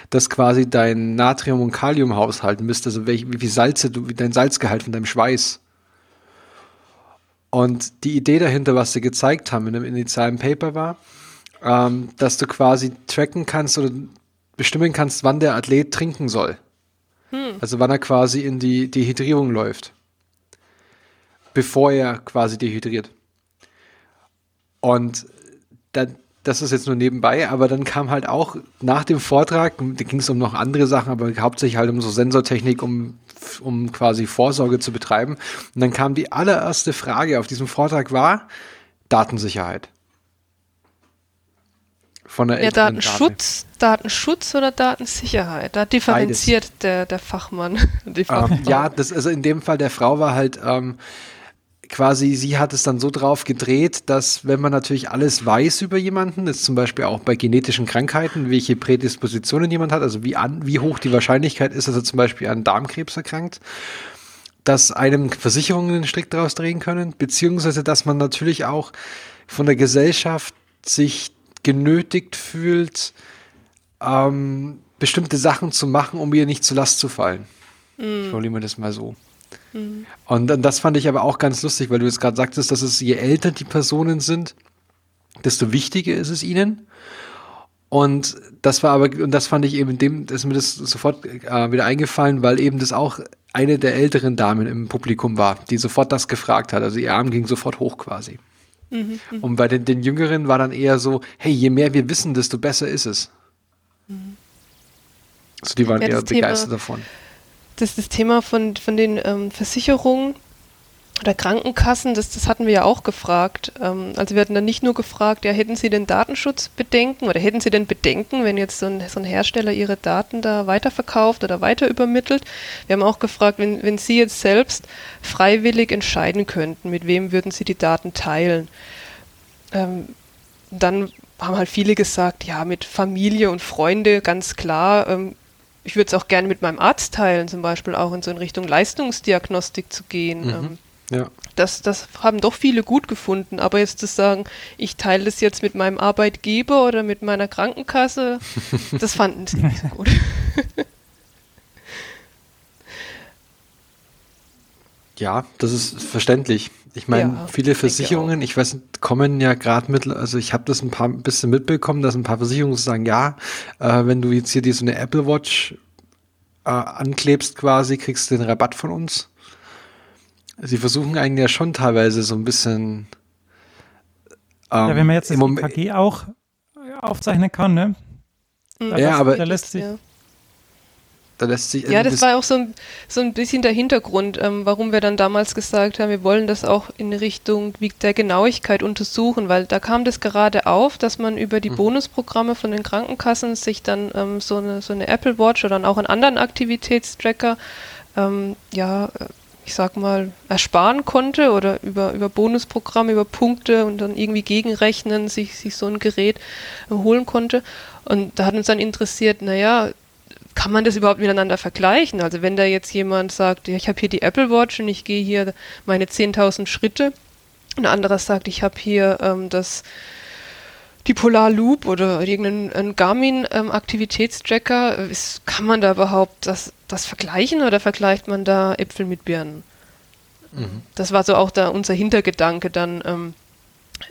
das quasi dein Natrium- und Kaliumhaushalt misst, also welch, wie viel Salze du, wie dein Salzgehalt von deinem Schweiß. Und die Idee dahinter, was sie gezeigt haben in einem initialen Paper war, ähm, dass du quasi tracken kannst oder bestimmen kannst, wann der Athlet trinken soll. Also wann er quasi in die Dehydrierung läuft. Bevor er quasi dehydriert. Und dann, das ist jetzt nur nebenbei, aber dann kam halt auch nach dem Vortrag, da ging es um noch andere Sachen, aber hauptsächlich halt um so Sensortechnik, um, um quasi Vorsorge zu betreiben. Und dann kam die allererste Frage auf diesem Vortrag war Datensicherheit. Von der Ja, älteren Dame. Datenschutz, Datenschutz oder Datensicherheit? Da differenziert der, der Fachmann. Die Ähm, ja, das, also in dem Fall der Frau war halt ähm, quasi, sie hat es dann so drauf gedreht, dass wenn man natürlich alles weiß über jemanden, das ist zum Beispiel auch bei genetischen Krankheiten, welche Prädispositionen jemand hat, also wie, an, wie hoch die Wahrscheinlichkeit ist, dass er zum Beispiel an Darmkrebs erkrankt, dass einem Versicherungen den Strick daraus drehen können, beziehungsweise dass man natürlich auch von der Gesellschaft sich genötigt fühlt, ähm, bestimmte Sachen zu machen, um ihr nicht zur Last zu fallen. Formulieren wir das mal so. Und dann, das fand ich aber auch ganz lustig, weil du jetzt gerade sagtest, dass es je älter die Personen sind, desto wichtiger ist es ihnen. Und das war aber, und das fand ich eben dem, ist mir das sofort äh, wieder eingefallen, weil eben das auch eine der älteren Damen im Publikum war, die sofort das gefragt hat. Also ihr Arm ging sofort hoch quasi. Und bei den, den Jüngeren war dann eher so, hey, je mehr wir wissen, desto besser ist es. Also die waren Ja, eher das Thema- begeistert davon. Das das Thema von, von den ähm, Versicherungen oder Krankenkassen, das, das hatten wir ja auch gefragt. Ähm, also wir hatten dann nicht nur gefragt, ja, hätten Sie denn Datenschutzbedenken oder hätten Sie denn Bedenken, wenn jetzt so ein, so ein Hersteller Ihre Daten da weiterverkauft oder weiter übermittelt? Wir haben auch gefragt, wenn, wenn Sie jetzt selbst freiwillig entscheiden könnten, mit wem würden Sie die Daten teilen? Ähm, dann haben halt viele gesagt, ja, mit Familie und Freunde, ganz klar. Ähm, ich würde es auch gerne mit meinem Arzt teilen, zum Beispiel auch in so in Richtung Leistungsdiagnostik zu gehen. Ähm, Ja. das, das haben doch viele gut gefunden. Aber jetzt zu sagen, ich teile das jetzt mit meinem Arbeitgeber oder mit meiner Krankenkasse, das fanden sie nicht so gut. Ja, das ist verständlich. Ich meine, Ja, viele ich Versicherungen, ich weiß nicht, kommen ja gerade mit, also ich habe das ein paar ein bisschen mitbekommen, dass ein paar Versicherungen sagen, ja, äh, wenn du jetzt hier dir so eine Apple Watch äh, anklebst quasi, kriegst du den Rabatt von uns. Sie versuchen einen ja schon teilweise so ein bisschen ähm, ja, wenn man jetzt das im Moment- EKG auch aufzeichnen kann, ne? Da Ja, aber- da lässt sich, Ja. Da lässt sich Ja, das war auch so ein, so ein bisschen der Hintergrund, ähm, warum wir dann damals gesagt haben, wir wollen das auch in Richtung der Genauigkeit untersuchen, weil da kam das gerade auf, dass man über die Bonusprogramme von den Krankenkassen sich dann ähm, so, eine, so eine Apple Watch oder dann auch einen anderen Aktivitätstracker, ähm, ja, äh, ich sag mal, ersparen konnte oder über, über Bonusprogramme, über Punkte und dann irgendwie gegenrechnen, sich, sich so ein Gerät äh, holen konnte. Und da hat uns dann interessiert, naja, kann man das überhaupt miteinander vergleichen? Also wenn da jetzt jemand sagt, ja, ich habe hier die Apple Watch und ich gehe hier meine 10.000 Schritte, und ein anderer sagt, ich habe hier ähm, das die Polar Loop oder irgendeinen einen Garmin ähm, Aktivitätstracker, äh, ist, kann man da überhaupt das, das vergleichen oder vergleicht man da Äpfel mit Birnen? Das war so auch da unser Hintergedanke, dann ähm,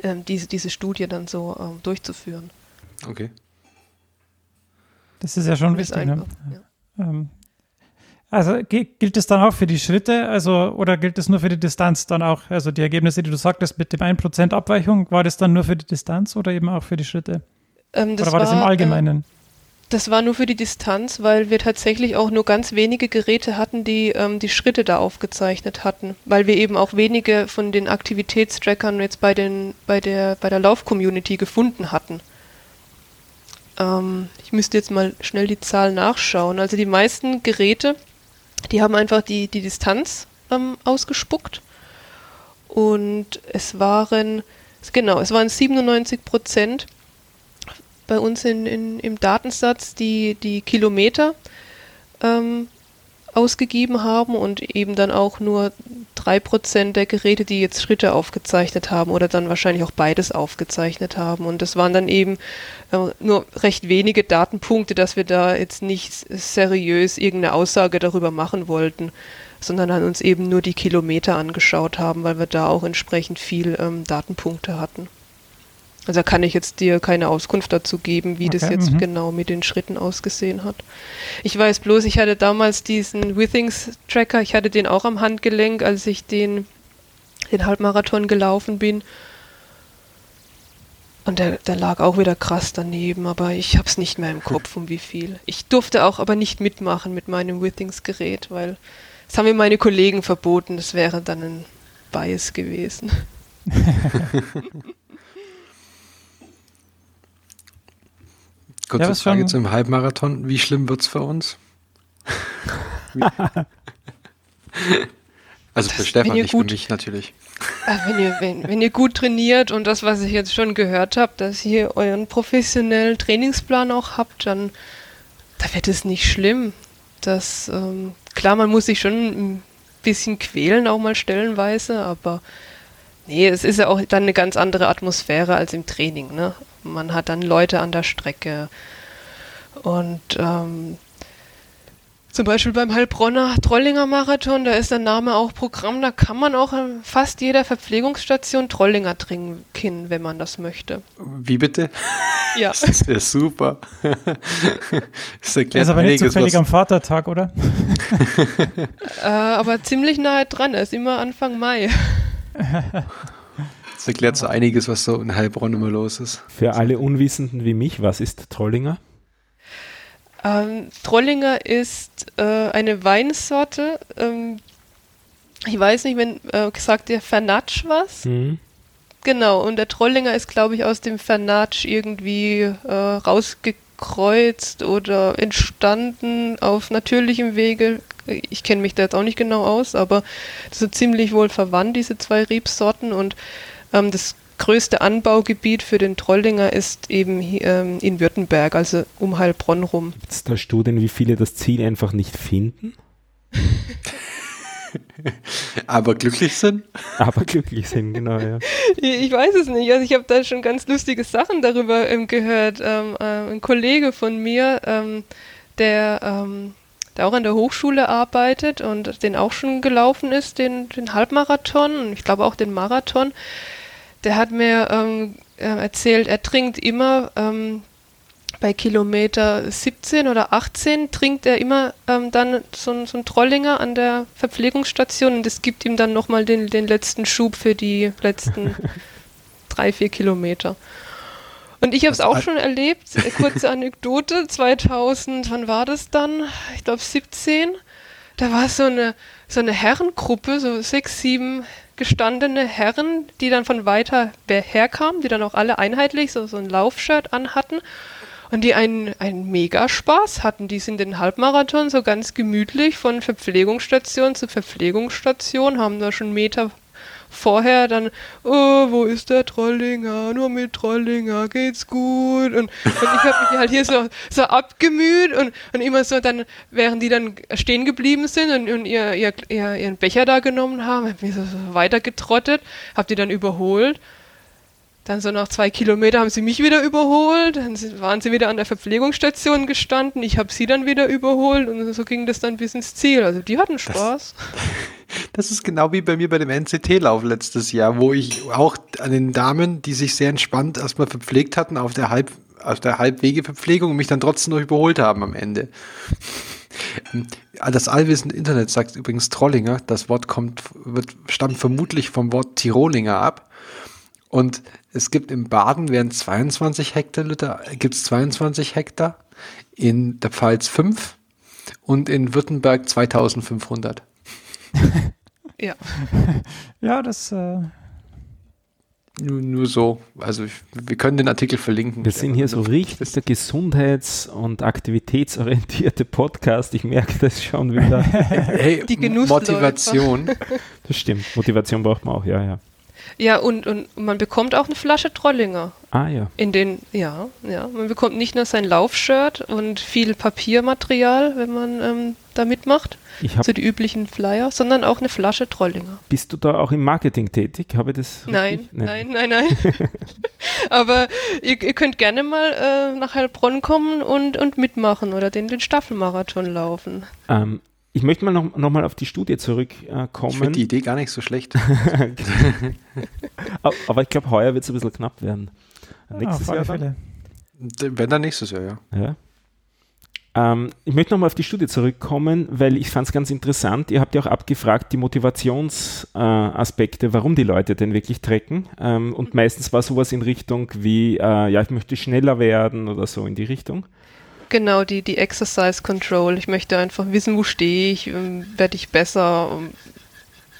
ähm, diese, diese Studie dann so ähm, durchzuführen. okay. Das ist ja schon wichtig. Ne? ja. Ähm, also gi- gilt es dann auch für die Schritte, also oder gilt es nur für die Distanz dann auch? Also die Ergebnisse, die du sagtest mit dem 1% Abweichung, war das dann nur für die Distanz oder eben auch für die Schritte? Ähm, oder war, das im äh, Allgemeinen? Das war nur für die Distanz, weil wir tatsächlich auch nur ganz wenige Geräte hatten, die ähm, die Schritte da aufgezeichnet hatten, weil wir eben auch wenige von den Aktivitätstrackern jetzt bei den bei der bei der Lauf-Community gefunden hatten. Ähm, ich müsste jetzt mal schnell die Zahl nachschauen. Also die meisten Geräte, die haben einfach die die Distanz ähm, ausgespuckt und es waren genau es waren 97 Prozent bei uns in, in, im Datensatz die, die Kilometer ähm, ausgegeben haben und eben dann auch nur 3% der Geräte, die jetzt Schritte aufgezeichnet haben oder dann wahrscheinlich auch beides aufgezeichnet haben. Und das waren dann eben äh, nur recht wenige Datenpunkte, dass wir da jetzt nicht seriös irgendeine Aussage darüber machen wollten, sondern dann uns eben nur die Kilometer angeschaut haben, weil wir da auch entsprechend viel ähm, Datenpunkte hatten. Also da kann ich jetzt dir keine Auskunft dazu geben, wie das Okay, jetzt mhm. genau mit den Schritten ausgesehen hat. Ich weiß bloß, ich hatte damals diesen Withings-Tracker, ich hatte den auch am Handgelenk, als ich den, den Halbmarathon gelaufen bin. Und der, der lag auch wieder krass daneben, aber ich habe es nicht mehr im Kopf, um wie viel. Ich durfte auch aber nicht mitmachen mit meinem Withings-Gerät, weil das haben mir meine Kollegen verboten, das wäre dann ein Bias gewesen. Kurze Ja, das Frage schon- zum Halbmarathon. Wie schlimm wird's für uns? Also für Stefan, nicht für gut- mich natürlich. Wenn ihr, wenn, wenn ihr gut trainiert und das, was ich jetzt schon gehört habe, dass ihr euren professionellen Trainingsplan auch habt, dann da wird es nicht schlimm. Das, ähm, klar, man muss sich schon ein bisschen quälen, auch mal stellenweise, aber nee, es ist ja auch dann eine ganz andere Atmosphäre als im Training. Ne? Man hat dann Leute an der Strecke und ähm, zum Beispiel beim Heilbronner Trollinger Marathon, da ist der Name auch Programm, da kann man auch an fast jeder Verpflegungsstation Trollinger trinken, wenn man das möchte. Wie bitte? Ja, Das ist ja super. das erklärt Der ist aber nicht zufällig was- am Vatertag, oder? äh, aber ziemlich nahe dran, er ist immer Anfang Mai. Das erklärt so einiges, was so in Heilbronn immer los ist. Für alle Unwissenden wie mich, was ist Trollinger? Ähm, Trollinger ist äh, eine Weinsorte. Ähm, ich weiß nicht, wenn äh, sagt der Fernatsch was? Hm? Genau, und der Trollinger ist, glaube ich, aus dem Fernatsch irgendwie äh, rausgekreuzt oder entstanden auf natürlichem Wege. Ich kenne mich da jetzt auch nicht genau aus, aber das sind ziemlich wohl verwandt, diese zwei Rebsorten. Und ähm, das größte Anbaugebiet für den Trollinger ist eben hier, ähm, in Württemberg, also um Heilbronn rum. Gibt es da Studien, wie viele das Ziel einfach nicht finden, Aber glücklich sind? aber glücklich sind, genau, ja. Ich weiß es nicht. Also ich habe da schon ganz lustige Sachen darüber ähm, gehört. Ähm, äh, ein Kollege von mir, ähm, der ähm, der auch an der Hochschule arbeitet und den auch schon gelaufen ist, den, den Halbmarathon und ich glaube auch den Marathon, der hat mir ähm, äh, erzählt, er trinkt immer ähm, bei Kilometer 17 oder 18 trinkt er immer ähm, dann so, so ein Trollinger an der Verpflegungsstation und das gibt ihm dann nochmal den, den letzten Schub für die letzten drei, vier Kilometer. Und ich habe es auch schon erlebt, äh, kurze Anekdote, 2000, wann war das dann? Ich glaube 17. Da war so eine, so eine Herrengruppe, so sechs, sieben gestandene Herren, die dann von weiter herkamen, die dann auch alle einheitlich so, so ein Laufshirt anhatten und die einen, einen Mega-Spaß hatten. Die sind den Halbmarathon so ganz gemütlich von Verpflegungsstation zu Verpflegungsstation, haben da schon Meter vorher dann, oh, wo ist der Trollinger? Nur mit Trollinger geht's gut. Und, und ich habe mich halt hier so, so abgemüht und, und immer so dann, während die dann stehen geblieben sind und, und ihr, ihr, ihr, ihren Becher da genommen haben, habe ich so, so weiter getrottet, habe die dann überholt dann so nach zwei Kilometern haben sie mich wieder überholt, dann waren sie wieder an der Verpflegungsstation gestanden, ich habe sie dann wieder überholt und so ging das dann bis ins Ziel. Also die hatten Spaß. Das, das ist genau wie bei mir bei dem NCT-Lauf letztes Jahr, wo ich auch an den Damen, die sich sehr entspannt erstmal verpflegt hatten auf der Halb auf der Halbwegeverpflegung und mich dann trotzdem noch überholt haben am Ende. Das allwissende Internet sagt übrigens Trollinger. Das Wort kommt, wird, stammt vermutlich vom Wort Tirolinger ab. Und es gibt im Baden werden 22 Hektoliter, gibt es 22 Hektar, in der Pfalz 5 und in Württemberg 2500. ja. Ja, das. Äh nur, nur, so. Also ich, wir können den Artikel verlinken. Wir sind hier so richtig der gesundheits- und aktivitätsorientierte Podcast. Ich merke das schon wieder. hey, Die Motivation. Das stimmt. Motivation braucht man auch, ja, ja. Ja, und, und man bekommt auch eine Flasche Trollinger. Ah ja. In den, ja, ja. Man bekommt nicht nur sein Laufshirt und viel Papiermaterial, wenn man ähm, da mitmacht, so die üblichen Flyer, sondern auch eine Flasche Trollinger. Bist du da auch im Marketing tätig? Habe das nein, nein, nein, nein, nein. Aber ihr, ihr, könnt gerne mal äh, nach Heilbronn kommen und, und mitmachen oder den, den Staffelmarathon laufen. Ähm, ich möchte mal noch, noch mal auf die Studie zurückkommen. ich finde die Idee gar nicht so schlecht. Aber ich glaube, heuer wird es ein bisschen knapp werden. Nächstes ja, Jahr Fälle. Wenn dann nächstes Jahr, ja. ja. Ähm, ich möchte nochmal auf die Studie zurückkommen, weil ich fand es ganz interessant. Ihr habt ja auch abgefragt, die Motivationsaspekte, äh, warum die Leute denn wirklich trecken. Ähm, und meistens war sowas in Richtung wie, äh, ja, ich möchte schneller werden oder so in die Richtung. Genau, die, die Exercise Control. Ich möchte einfach wissen, wo stehe ich, ähm, werde ich besser. Ähm,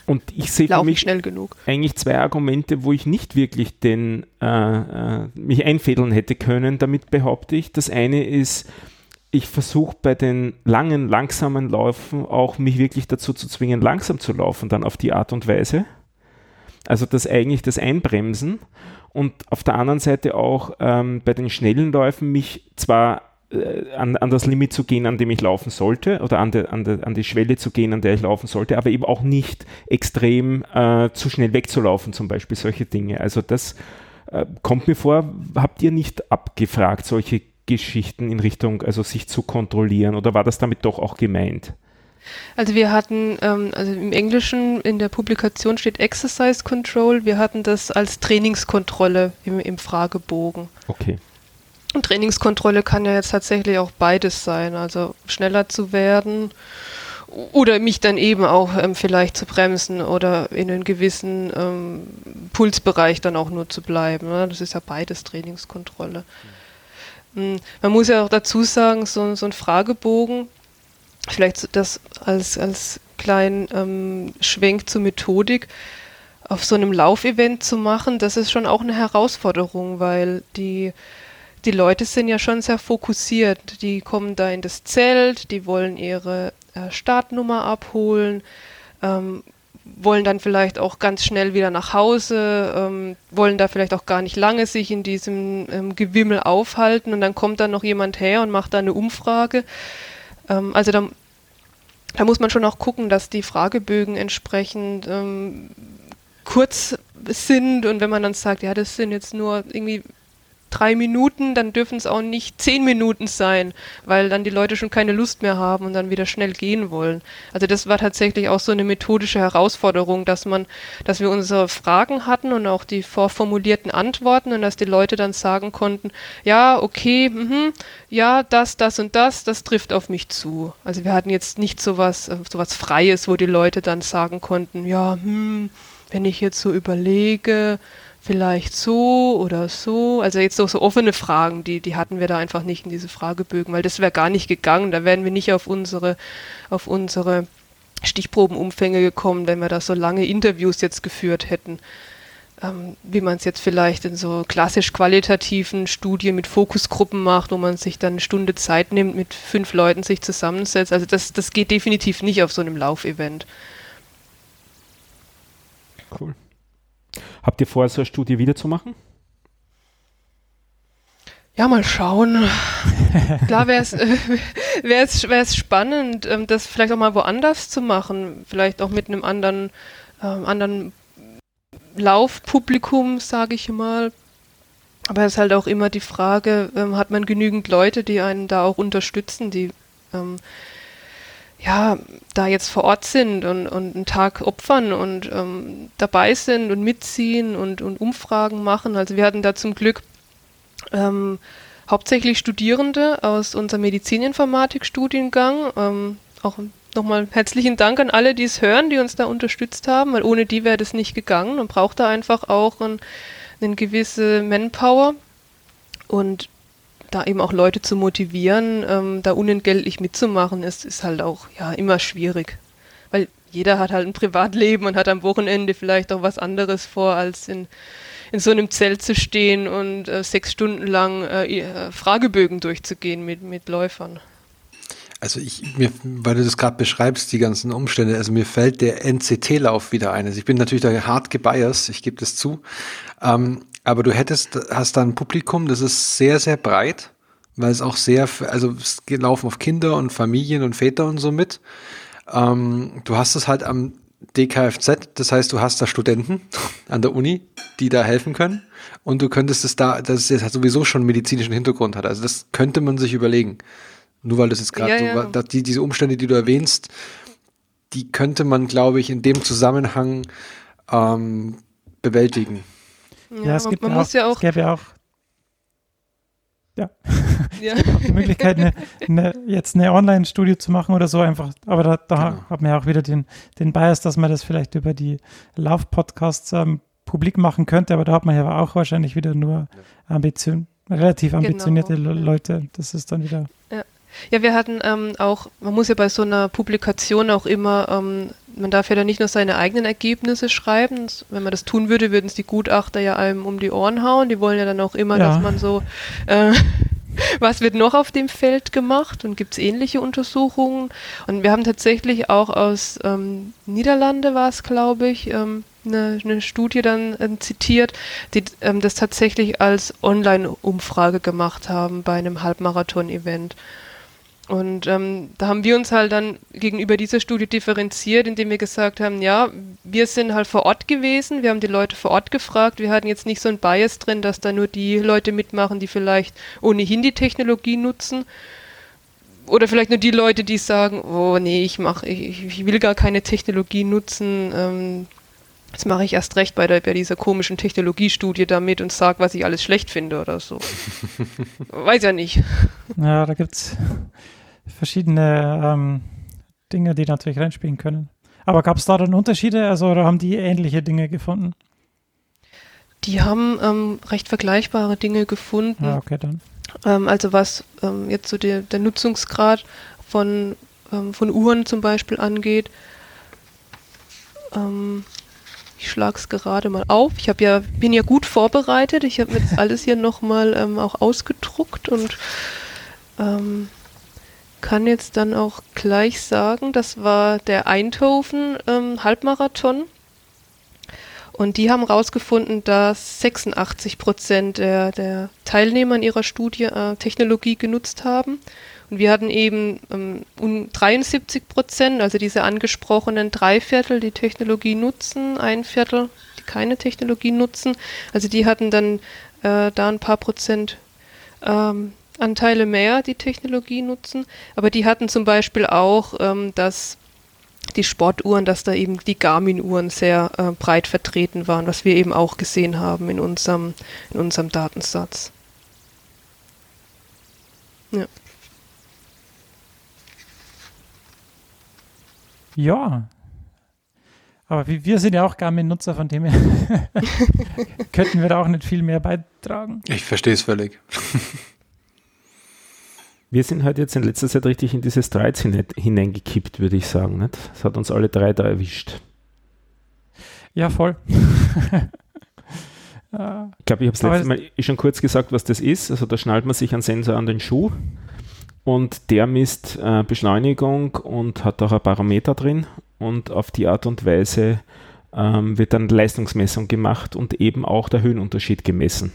und ich sehe für mich schnell genug. eigentlich zwei Argumente, wo ich nicht wirklich den, äh, äh, mich einfädeln hätte können. Damit behaupte ich, das eine ist, ich versuche bei den langen, langsamen Läufen auch mich wirklich dazu zu zwingen, langsam zu laufen, dann auf die Art und Weise. Also das eigentlich das Einbremsen und auf der anderen Seite auch ähm, bei den schnellen Läufen mich zwar an, an, das Limit zu gehen, an dem ich laufen sollte, oder an, de, an, de, an die Schwelle zu gehen, an der ich laufen sollte, aber eben auch nicht extrem äh, zu schnell wegzulaufen, zum Beispiel solche Dinge. Also das äh, kommt mir vor, habt ihr nicht abgefragt, solche Geschichten in Richtung, also sich zu kontrollieren, oder war das damit doch auch gemeint? Also wir hatten, ähm, also im Englischen in der Publikation steht Exercise Control, wir hatten das als Trainingskontrolle im, im Fragebogen. Okay. Und Trainingskontrolle kann ja jetzt tatsächlich auch beides sein, also schneller zu werden oder mich dann eben auch ähm, vielleicht zu bremsen oder in einem gewissen ähm, Pulsbereich dann auch nur zu bleiben. Ne? Das ist ja beides Trainingskontrolle. Mhm. Man muss ja auch dazu sagen, so, so ein Fragebogen, vielleicht das als, als kleinen ähm, Schwenk zur Methodik, auf so einem Laufevent zu machen, das ist schon auch eine Herausforderung, weil die die Leute sind ja schon sehr fokussiert. Die kommen da in das Zelt, die wollen ihre äh, Startnummer abholen, ähm, wollen dann vielleicht auch ganz schnell wieder nach Hause, ähm, wollen da vielleicht auch gar nicht lange sich in diesem ähm, Gewimmel aufhalten und dann kommt dann noch jemand her und macht da eine Umfrage. Ähm, also da, da, muss man schon auch gucken, dass die Fragebögen entsprechend ähm, kurz sind und wenn man dann sagt, ja, das sind jetzt nur irgendwie drei Minuten, dann dürfen es auch nicht zehn Minuten sein, weil dann die Leute schon keine Lust mehr haben und dann wieder schnell gehen wollen. Also das war tatsächlich auch so eine methodische Herausforderung, dass man, dass wir unsere Fragen hatten und auch die vorformulierten Antworten und dass die Leute dann sagen konnten, ja, okay, mh, ja, das, das und das, das trifft auf mich zu. Also wir hatten jetzt nicht sowas, äh, sowas Freies, wo die Leute dann sagen konnten, ja, hm, wenn ich jetzt so überlege, vielleicht so oder so. Also jetzt noch so offene Fragen, die, die hatten wir da einfach nicht in diese Fragebögen, weil das wäre gar nicht gegangen. Da wären wir nicht auf unsere, auf unsere Stichprobenumfänge gekommen, wenn wir da so lange Interviews jetzt geführt hätten, ähm, wie man es jetzt vielleicht in so klassisch qualitativen Studien mit Fokusgruppen macht, wo man sich dann eine Stunde Zeit nimmt, mit fünf Leuten sich zusammensetzt. Also das, das geht definitiv nicht auf so einem Laufevent. Cool. Habt ihr vor, so eine Studie wiederzumachen? Ja, mal schauen. Klar wäre es äh, spannend, ähm, das vielleicht auch mal woanders zu machen. Vielleicht auch mit einem anderen, ähm, anderen Laufpublikum, sage ich mal. Aber es ist halt auch immer die Frage, ähm, hat man genügend Leute, die einen da auch unterstützen, die ähm, ja, da jetzt vor Ort sind und, und einen Tag opfern und ähm, dabei sind und mitziehen und, und Umfragen machen. Also wir hatten da zum Glück ähm, hauptsächlich Studierende aus unserem Medizininformatik-Studiengang. Ähm, auch nochmal herzlichen Dank an alle, die es hören, die uns da unterstützt haben, weil ohne die wäre das nicht gegangen. Man braucht da einfach auch ein, eine gewisse Manpower. Und da eben auch Leute zu motivieren, ähm, da unentgeltlich mitzumachen, ist, ist halt auch ja immer schwierig. Weil jeder hat halt ein Privatleben und hat am Wochenende vielleicht auch was anderes vor, als in, in so einem Zelt zu stehen und äh, sechs Stunden lang äh, äh Fragebögen durchzugehen mit, mit Läufern. Also ich, mir, weil du das gerade beschreibst, die ganzen Umstände, also mir fällt der NCT-Lauf wieder ein. Also ich bin natürlich da hart gebiased, ich gebe das zu. Ähm, aber du hättest, hast da ein Publikum, das ist sehr, sehr breit, weil es auch sehr, also es laufen auf Kinder und Familien und Väter und so mit. Ähm, du hast es halt am DKFZ, das heißt, du hast da Studenten an der Uni, die da helfen können. Und du könntest es da, dass es jetzt halt sowieso schon medizinischen Hintergrund hat. Also das könnte man sich überlegen. Nur weil das jetzt gerade ja, so, ja. die, diese Umstände, die du erwähnst, die könnte man, glaube ich, in dem Zusammenhang ähm, bewältigen. Ja, ja es gibt man, man auch, ja auch. Es gäbe ja auch. Ja. ja. es gibt auch die Möglichkeit, eine, eine, jetzt eine Online-Studie zu machen oder so einfach. Aber da, da genau. hat man ja auch wieder den, den Bias, dass man das vielleicht über die Lauf-Podcasts ähm, publik machen könnte. Aber da hat man ja auch wahrscheinlich wieder nur Ambition, relativ genau. ambitionierte genau. Leute. Das ist dann wieder. Ja. Ja, wir hatten ähm, auch, man muss ja bei so einer Publikation auch immer ähm, man darf ja dann nicht nur seine eigenen Ergebnisse schreiben. Wenn man das tun würde, würden es die Gutachter ja einem um die Ohren hauen. Die wollen ja dann auch immer, ja. dass man so, äh, was wird noch auf dem Feld gemacht und gibt es ähnliche Untersuchungen. Und wir haben tatsächlich auch aus ähm, Niederlande war es, glaube ich, ähm, eine, eine, Studie dann äh, zitiert, die ähm, das tatsächlich als Online-Umfrage gemacht haben bei einem Halbmarathon-Event. Und ähm, da haben wir uns halt dann gegenüber dieser Studie differenziert, indem wir gesagt haben, ja, wir sind halt vor Ort gewesen, wir haben die Leute vor Ort gefragt, wir hatten jetzt nicht so ein Bias drin, dass da nur die Leute mitmachen, die vielleicht ohnehin die Technologie nutzen. Oder vielleicht nur die Leute, die sagen, oh nee, ich mach, ich, ich will gar keine Technologie nutzen, ähm, das mache ich erst recht bei, der, bei dieser komischen Technologiestudie damit und sage, was ich alles schlecht finde oder so. Weiß ja nicht. Ja, da gibt es verschiedene ähm, Dinge, die natürlich reinspielen können. Aber gab es da dann Unterschiede? Also oder haben die ähnliche Dinge gefunden? Die haben ähm, recht vergleichbare Dinge gefunden. Ja, okay, dann. Ähm, also was ähm, jetzt so der, der Nutzungsgrad von, ähm, von Uhren zum Beispiel angeht. Ähm, ich schlage es gerade mal auf. Ich ja, bin ja gut vorbereitet. Ich habe jetzt alles hier nochmal ähm, auch ausgedruckt und ähm, kann jetzt dann auch gleich sagen, das war der Eindhoven ähm, Halbmarathon. Und die haben herausgefunden, dass 86 Prozent der, der Teilnehmer in ihrer Studie äh, Technologie genutzt haben. Und wir hatten eben ähm, um 73 Prozent, also diese angesprochenen drei Viertel, die Technologie nutzen, ein Viertel, die keine Technologie nutzen. Also die hatten dann äh, da ein paar Prozent ähm, Anteile mehr die Technologie nutzen. Aber die hatten zum Beispiel auch, ähm, dass die Sportuhren, dass da eben die Garmin-Uhren sehr äh, breit vertreten waren, was wir eben auch gesehen haben in unserem, in unserem Datensatz. Ja. Ja. Aber wir sind ja auch Garmin-Nutzer, von dem her könnten wir da auch nicht viel mehr beitragen. Ich verstehe es völlig. Wir sind halt jetzt in letzter Zeit richtig in diese Strides hineingekippt, würde ich sagen. Nicht? Das hat uns alle drei da erwischt. Ja, voll. ich glaube, ich habe es letztes Mal eh schon kurz gesagt, was das ist. Also da schnallt man sich einen Sensor an den Schuh und der misst äh, Beschleunigung und hat auch ein Parameter drin und auf die Art und Weise ähm, wird dann Leistungsmessung gemacht und eben auch der Höhenunterschied gemessen.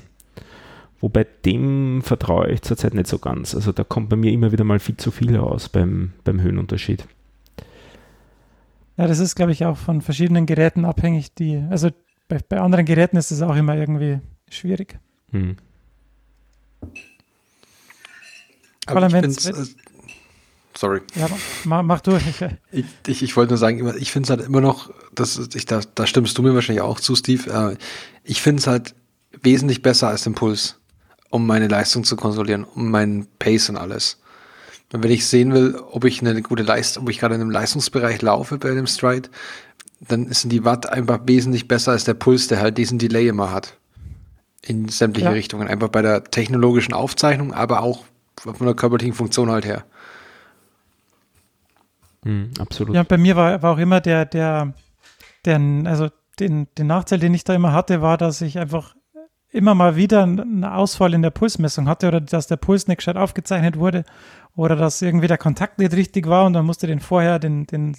Wobei dem vertraue ich zurzeit nicht so ganz. Also da kommt bei mir immer wieder mal viel zu viel raus beim, beim Höhenunterschied. Ja, das ist, glaube ich, auch von verschiedenen Geräten abhängig. Die, also bei, bei anderen Geräten ist es auch immer irgendwie schwierig. Hm. Aber ich äh, sorry. Ja, mach, mach du. Ich, ich, ich, wollte nur sagen, ich finde es halt immer noch, das, ich, da, da stimmst du mir wahrscheinlich auch zu, Steve. Äh, ich finde es halt wesentlich besser als den Puls um meine Leistung zu kontrollieren, um meinen Pace und alles. Und wenn ich sehen will, ob ich eine gute Leistung, ob ich gerade in einem Leistungsbereich laufe bei einem Stride, dann sind die Watt einfach wesentlich besser als der Puls, der halt diesen Delay immer hat. In sämtliche ja. Richtungen. Einfach bei der technologischen Aufzeichnung, aber auch von der körperlichen Funktion halt her. Mhm, absolut. Ja, bei mir war, war auch immer der, der, der, also den, den Nachteil, den ich da immer hatte, war, dass ich einfach immer mal wieder einen Ausfall in der Pulsmessung hatte oder dass der Puls nicht gescheit aufgezeichnet wurde oder dass irgendwie der Kontakt nicht richtig war und dann musste den vorher den, den,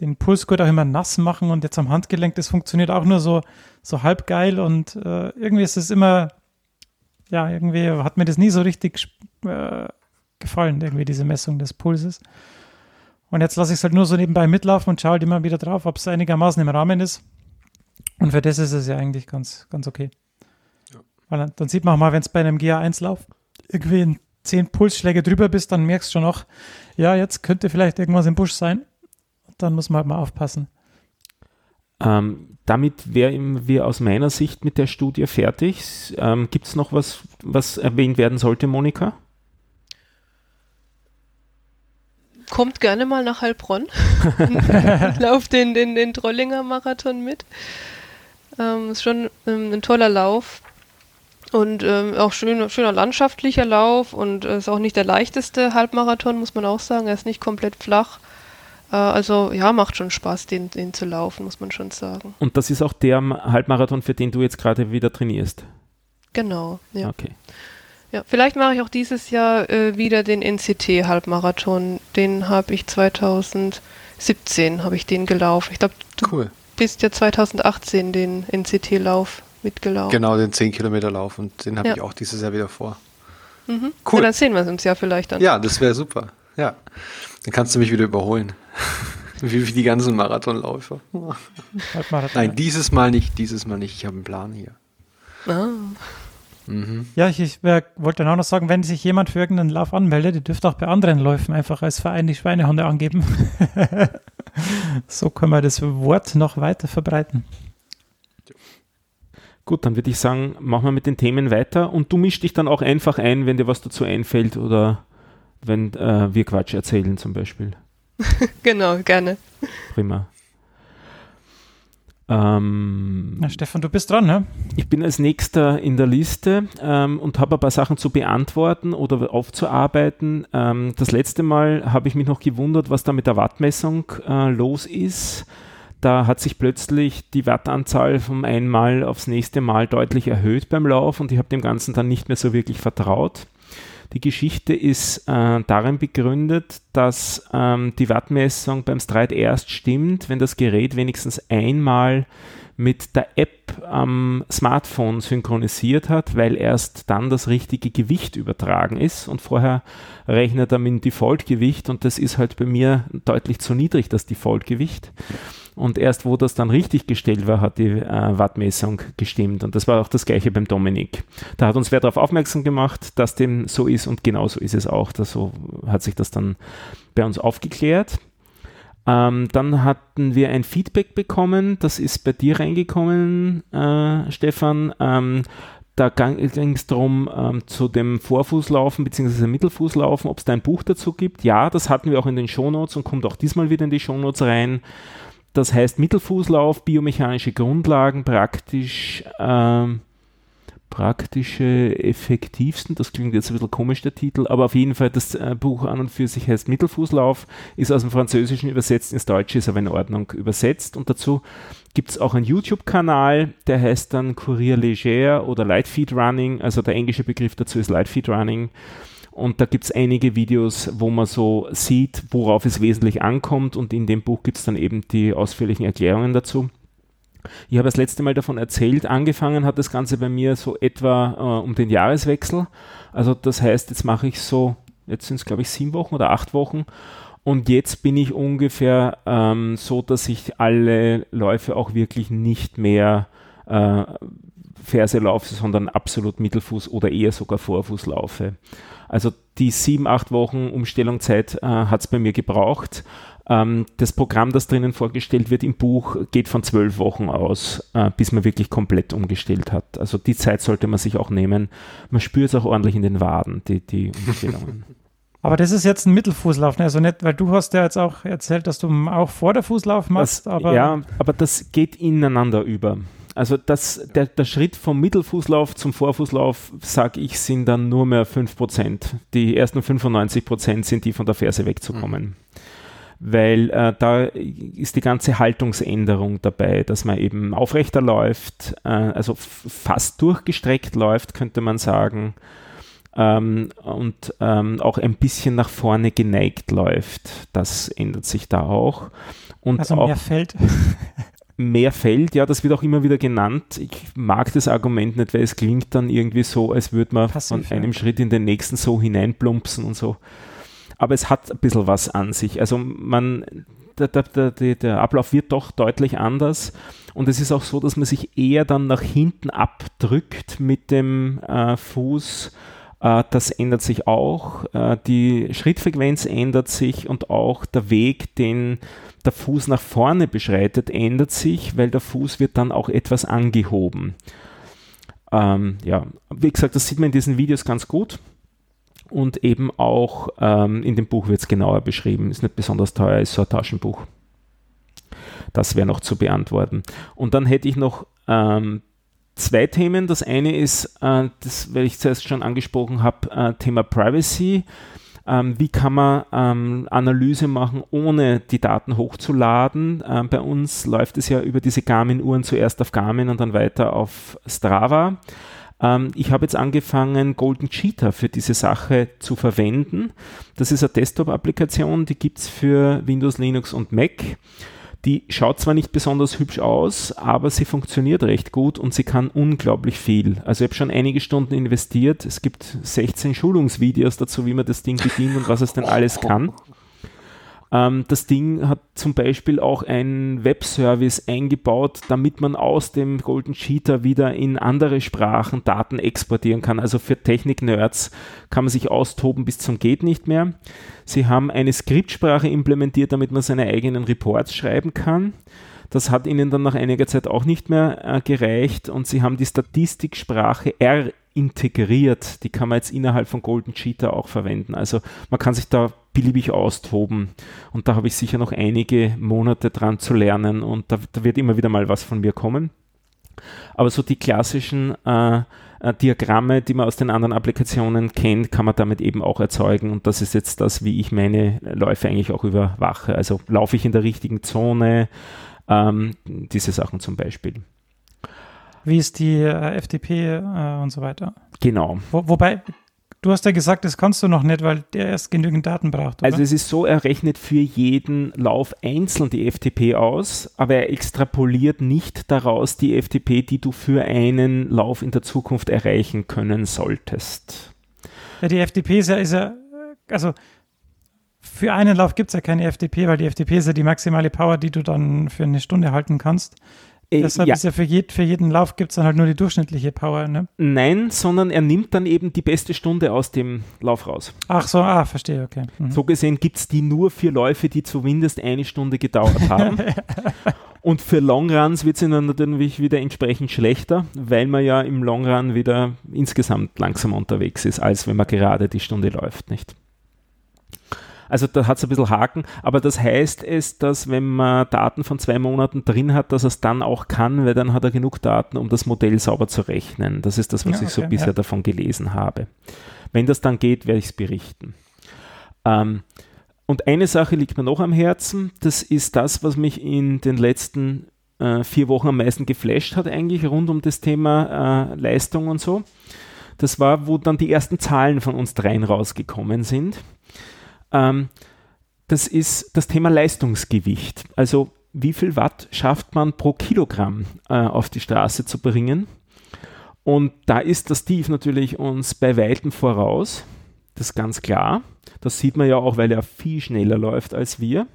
den Pulsgurt auch immer nass machen und jetzt am Handgelenk, das funktioniert auch nur so, so halb geil und äh, irgendwie ist es immer, ja, irgendwie hat mir das nie so richtig äh, gefallen, irgendwie diese Messung des Pulses. Und jetzt lasse ich es halt nur so nebenbei mitlaufen und schaue halt immer wieder drauf, ob es einigermaßen im Rahmen ist. Und für das ist es ja eigentlich ganz, ganz okay. Weil dann, sieht man auch mal, wenn es bei einem GA1-Lauf irgendwie in 10 Pulsschläge drüber bist, dann merkst du schon auch, ja, jetzt könnte vielleicht irgendwas im Busch sein. Und dann muss man halt mal aufpassen. Ähm, damit wären wir aus meiner Sicht mit der Studie fertig. Ähm, Gibt es noch was, was erwähnt werden sollte, Monika? Kommt gerne mal nach Heilbronn. Lauft den, den, den Trollinger Marathon mit. Ähm, ist schon ähm, ein toller Lauf. Und ähm, auch schön, schöner landschaftlicher Lauf und äh, ist auch nicht der leichteste Halbmarathon, muss man auch sagen. Er ist nicht komplett flach. Äh, also ja, macht schon Spaß, den, den zu laufen, muss man schon sagen. Und das ist auch der Halbmarathon, für den du jetzt gerade wieder trainierst? Genau, ja. Okay. Ja, vielleicht mache ich auch dieses Jahr äh, wieder den NCT-Halbmarathon. Den habe ich 2017 habe ich den gelaufen. Ich glaube, du cool. bist ja 2018 den NCT-Lauf mitgelaufen. Genau, den 10 Kilometer Lauf und den habe ja. ich auch dieses Jahr wieder vor. Mhm. Cool. Ja, dann sehen wir uns ja vielleicht dann. Ja, das wäre super. Ja. Dann kannst du mich wieder überholen. wie, wie die ganzen Marathonläufer. Nein, dieses Mal nicht, dieses Mal nicht. Ich habe einen Plan hier. Ah. Mhm. Ja, ich, ich wollte auch noch sagen, wenn sich jemand für irgendeinen Lauf anmeldet, ihr dürft auch bei anderen Läufen einfach als Verein die Schweinehunde angeben. so können wir das Wort noch weiter verbreiten. Gut, dann würde ich sagen, machen wir mit den Themen weiter und du mischst dich dann auch einfach ein, wenn dir was dazu einfällt oder wenn äh, wir Quatsch erzählen zum Beispiel. genau, gerne. Prima. Ähm, Na, Stefan, du bist dran, ne? Ich bin als nächster in der Liste ähm, und habe ein paar Sachen zu beantworten oder aufzuarbeiten. Ähm, das letzte Mal habe ich mich noch gewundert, was da mit der Wattmessung äh, los ist da hat sich plötzlich die Wattanzahl vom einmal aufs nächste Mal deutlich erhöht beim Lauf und ich habe dem Ganzen dann nicht mehr so wirklich vertraut. Die Geschichte ist äh, darin begründet, dass ähm, die Wattmessung beim Stride erst stimmt, wenn das Gerät wenigstens einmal mit der App am Smartphone synchronisiert hat, weil erst dann das richtige Gewicht übertragen ist und vorher rechnet er mit dem Default-Gewicht und das ist halt bei mir deutlich zu niedrig, das Default-Gewicht. Und erst wo das dann richtig gestellt war, hat die äh, Wattmessung gestimmt. Und das war auch das gleiche beim Dominik. Da hat uns wer darauf aufmerksam gemacht, dass dem so ist und genauso ist es auch. Da so hat sich das dann bei uns aufgeklärt. Ähm, dann hatten wir ein Feedback bekommen, das ist bei dir reingekommen, äh, Stefan. Ähm, da ging es darum, ähm, zu dem Vorfußlaufen bzw. Mittelfußlaufen, ob es da ein Buch dazu gibt. Ja, das hatten wir auch in den Shownotes und kommt auch diesmal wieder in die Shownotes rein. Das heißt Mittelfußlauf, biomechanische Grundlagen, praktisch ähm, praktische, effektivsten. Das klingt jetzt ein bisschen komisch, der Titel, aber auf jeden Fall das äh, Buch an und für sich heißt Mittelfußlauf, ist aus dem Französischen übersetzt ins Deutsche, ist aber in Ordnung übersetzt. Und dazu gibt es auch einen YouTube-Kanal, der heißt dann Courier Leger oder Lightfeed Running. Also der englische Begriff dazu ist Lightfeed Running. Und da gibt es einige Videos, wo man so sieht, worauf es wesentlich ankommt. Und in dem Buch gibt es dann eben die ausführlichen Erklärungen dazu. Ich habe das letzte Mal davon erzählt, angefangen hat das Ganze bei mir so etwa äh, um den Jahreswechsel. Also das heißt, jetzt mache ich so, jetzt sind es glaube ich sieben Wochen oder acht Wochen. Und jetzt bin ich ungefähr ähm, so, dass ich alle Läufe auch wirklich nicht mehr äh, Ferse laufe, sondern absolut Mittelfuß oder eher sogar Vorfuß laufe. Also die sieben, acht Wochen Umstellungszeit äh, hat es bei mir gebraucht. Ähm, das Programm, das drinnen vorgestellt wird im Buch, geht von zwölf Wochen aus, äh, bis man wirklich komplett umgestellt hat. Also die Zeit sollte man sich auch nehmen. Man spürt es auch ordentlich in den Waden, die, die Umstellungen. Aber das ist jetzt ein Mittelfußlauf, ne? also nicht, weil du hast ja jetzt auch erzählt, dass du auch vor der Fußlauf machst. Das, aber ja, aber das geht ineinander über. Also das, der, der Schritt vom Mittelfußlauf zum Vorfußlauf, sage ich, sind dann nur mehr 5%. Die ersten 95% sind die von der Ferse wegzukommen. Mhm weil äh, da ist die ganze Haltungsänderung dabei, dass man eben aufrechter läuft, äh, also fast durchgestreckt läuft, könnte man sagen, ähm, und ähm, auch ein bisschen nach vorne geneigt läuft. Das ändert sich da auch. Und also auch mehr Feld. mehr Feld, ja, das wird auch immer wieder genannt. Ich mag das Argument nicht, weil es klingt dann irgendwie so, als würde man Passiv, von einem ja. Schritt in den nächsten so hineinplumpsen und so aber es hat ein bisschen was an sich. Also man, der, der, der, der Ablauf wird doch deutlich anders. Und es ist auch so, dass man sich eher dann nach hinten abdrückt mit dem äh, Fuß. Äh, das ändert sich auch. Äh, die Schrittfrequenz ändert sich und auch der Weg, den der Fuß nach vorne beschreitet, ändert sich, weil der Fuß wird dann auch etwas angehoben. Ähm, ja, wie gesagt, das sieht man in diesen Videos ganz gut und eben auch ähm, in dem Buch wird es genauer beschrieben. Ist nicht besonders teuer, ist so ein Taschenbuch. Das wäre noch zu beantworten. Und dann hätte ich noch ähm, zwei Themen. Das eine ist, äh, das, weil ich zuerst schon angesprochen habe, äh, Thema Privacy. Ähm, wie kann man ähm, Analyse machen, ohne die Daten hochzuladen? Ähm, bei uns läuft es ja über diese Garmin-Uhren zuerst auf Garmin und dann weiter auf Strava. Ähm, ich habe jetzt angefangen, Golden Cheetah für diese Sache zu verwenden. Das ist eine Desktop-Applikation, die gibt es für Windows, Linux und Mac. Die schaut zwar nicht besonders hübsch aus, aber sie funktioniert recht gut und sie kann unglaublich viel. Also ich habe schon einige Stunden investiert. Es gibt 16 Schulungsvideos dazu, wie man das Ding bedient und was es denn alles kann. Ähm, das Ding hat zum Beispiel auch einen Webservice eingebaut, damit man aus dem Golden Cheetah wieder in andere Sprachen Daten exportieren kann. Also für Technik-Nerds kann man sich austoben bis zum geht nicht mehr. Sie haben eine Skriptsprache implementiert, damit man seine eigenen Reports schreiben kann. Das hat ihnen dann nach einiger Zeit auch nicht mehr äh, gereicht und sie haben die Statistiksprache R integriert. Die kann man jetzt innerhalb von Golden Cheetah auch verwenden. Also man kann sich da beliebig austoben. Und da habe ich sicher noch einige Monate dran zu lernen und da, da wird immer wieder mal was von mir kommen. Aber so die klassischen äh, äh, Diagramme, die man aus den anderen Applikationen kennt, kann man damit eben auch erzeugen. Und das ist jetzt das, wie ich meine Läufe eigentlich auch überwache. Also laufe ich in der richtigen Zone, ähm, diese Sachen zum Beispiel. Wie ist die äh, FDP äh, und so weiter? Genau. Wo, wobei, du hast ja gesagt, das kannst du noch nicht, weil der erst genügend Daten braucht. Oder? Also es ist so, er rechnet für jeden Lauf einzeln die FTP aus, aber er extrapoliert nicht daraus die FTP, die du für einen Lauf in der Zukunft erreichen können solltest. Ja, die FTP ist ja, ist ja also für einen Lauf gibt es ja keine FDP, weil die FDP ist ja die maximale Power, die du dann für eine Stunde halten kannst. Äh, Deshalb ja. ist ja für, jed, für jeden Lauf gibt es dann halt nur die durchschnittliche Power, ne? Nein, sondern er nimmt dann eben die beste Stunde aus dem Lauf raus. Ach so, ah, verstehe, okay. Mhm. So gesehen gibt es die nur für Läufe, die zumindest eine Stunde gedauert haben. Und für Longruns wird es dann natürlich wieder entsprechend schlechter, weil man ja im Longrun wieder insgesamt langsamer unterwegs ist, als wenn man gerade die Stunde läuft, nicht? Also da hat es ein bisschen Haken, aber das heißt es, dass wenn man Daten von zwei Monaten drin hat, dass er es dann auch kann, weil dann hat er genug Daten, um das Modell sauber zu rechnen. Das ist das, was ja, okay, ich so bisher ja. davon gelesen habe. Wenn das dann geht, werde ich es berichten. Ähm, und eine Sache liegt mir noch am Herzen, das ist das, was mich in den letzten äh, vier Wochen am meisten geflasht hat, eigentlich rund um das Thema äh, Leistung und so. Das war, wo dann die ersten Zahlen von uns dreien rausgekommen sind. Ähm, das ist das Thema Leistungsgewicht. Also wie viel Watt schafft man pro Kilogramm äh, auf die Straße zu bringen? Und da ist der Steve natürlich uns bei weitem voraus. Das ist ganz klar. Das sieht man ja auch, weil er viel schneller läuft als wir.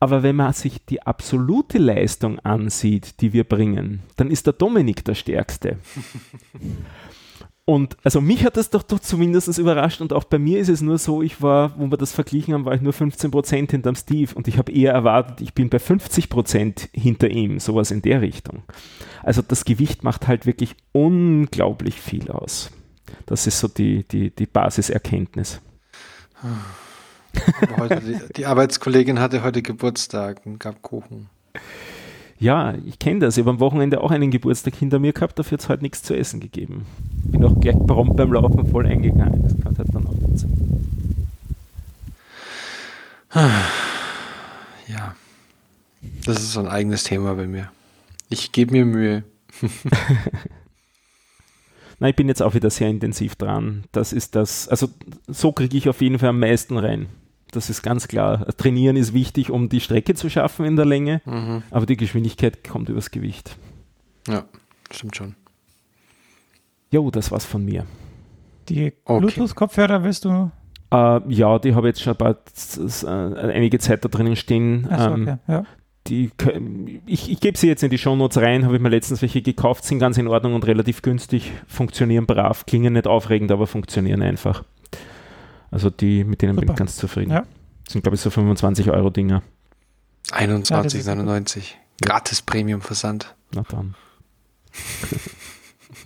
Aber wenn man sich die absolute Leistung ansieht, die wir bringen, dann ist der Dominik der Stärkste. Und also mich hat das doch, doch zumindest überrascht und auch bei mir ist es nur so, ich war, wo wir das verglichen haben, war ich nur 15% hinterm Steve und ich habe eher erwartet, ich bin bei 50% hinter ihm, sowas in der Richtung. Also das Gewicht macht halt wirklich unglaublich viel aus. Das ist so die, die, die Basiserkenntnis. Heute, die, die Arbeitskollegin hatte heute Geburtstag und gab Kuchen. Ja, ich kenne das. Ich habe am Wochenende auch einen Geburtstag hinter mir gehabt, dafür hat es heute nichts zu essen gegeben. Bin auch gleich prompt beim Laufen voll eingegangen. Das kann halt dann auch nicht sein. Ja, das ist so ein eigenes Thema bei mir. Ich gebe mir Mühe. Nein, ich bin jetzt auch wieder sehr intensiv dran. Das ist das, also so kriege ich auf jeden Fall am meisten rein. Das ist ganz klar. Trainieren ist wichtig, um die Strecke zu schaffen in der Länge, mhm. aber die Geschwindigkeit kommt übers Gewicht. Ja, stimmt schon. Jo, das war's von mir. Die okay. Bluetooth-Kopfhörer willst du? Uh, ja, die habe jetzt schon bald, uh, einige Zeit da drinnen stehen. So, ähm, okay. ja die, ich, ich gebe sie jetzt in die Shownotes rein, habe ich mir letztens welche gekauft, sind ganz in Ordnung und relativ günstig, funktionieren brav, klingen nicht aufregend, aber funktionieren einfach. Also die, mit denen Super. bin ich ganz zufrieden. Ja. Sind, glaube ich, so 25 Euro Dinger. 21,99. Ja, Gratis Premium-Versand. Na dann.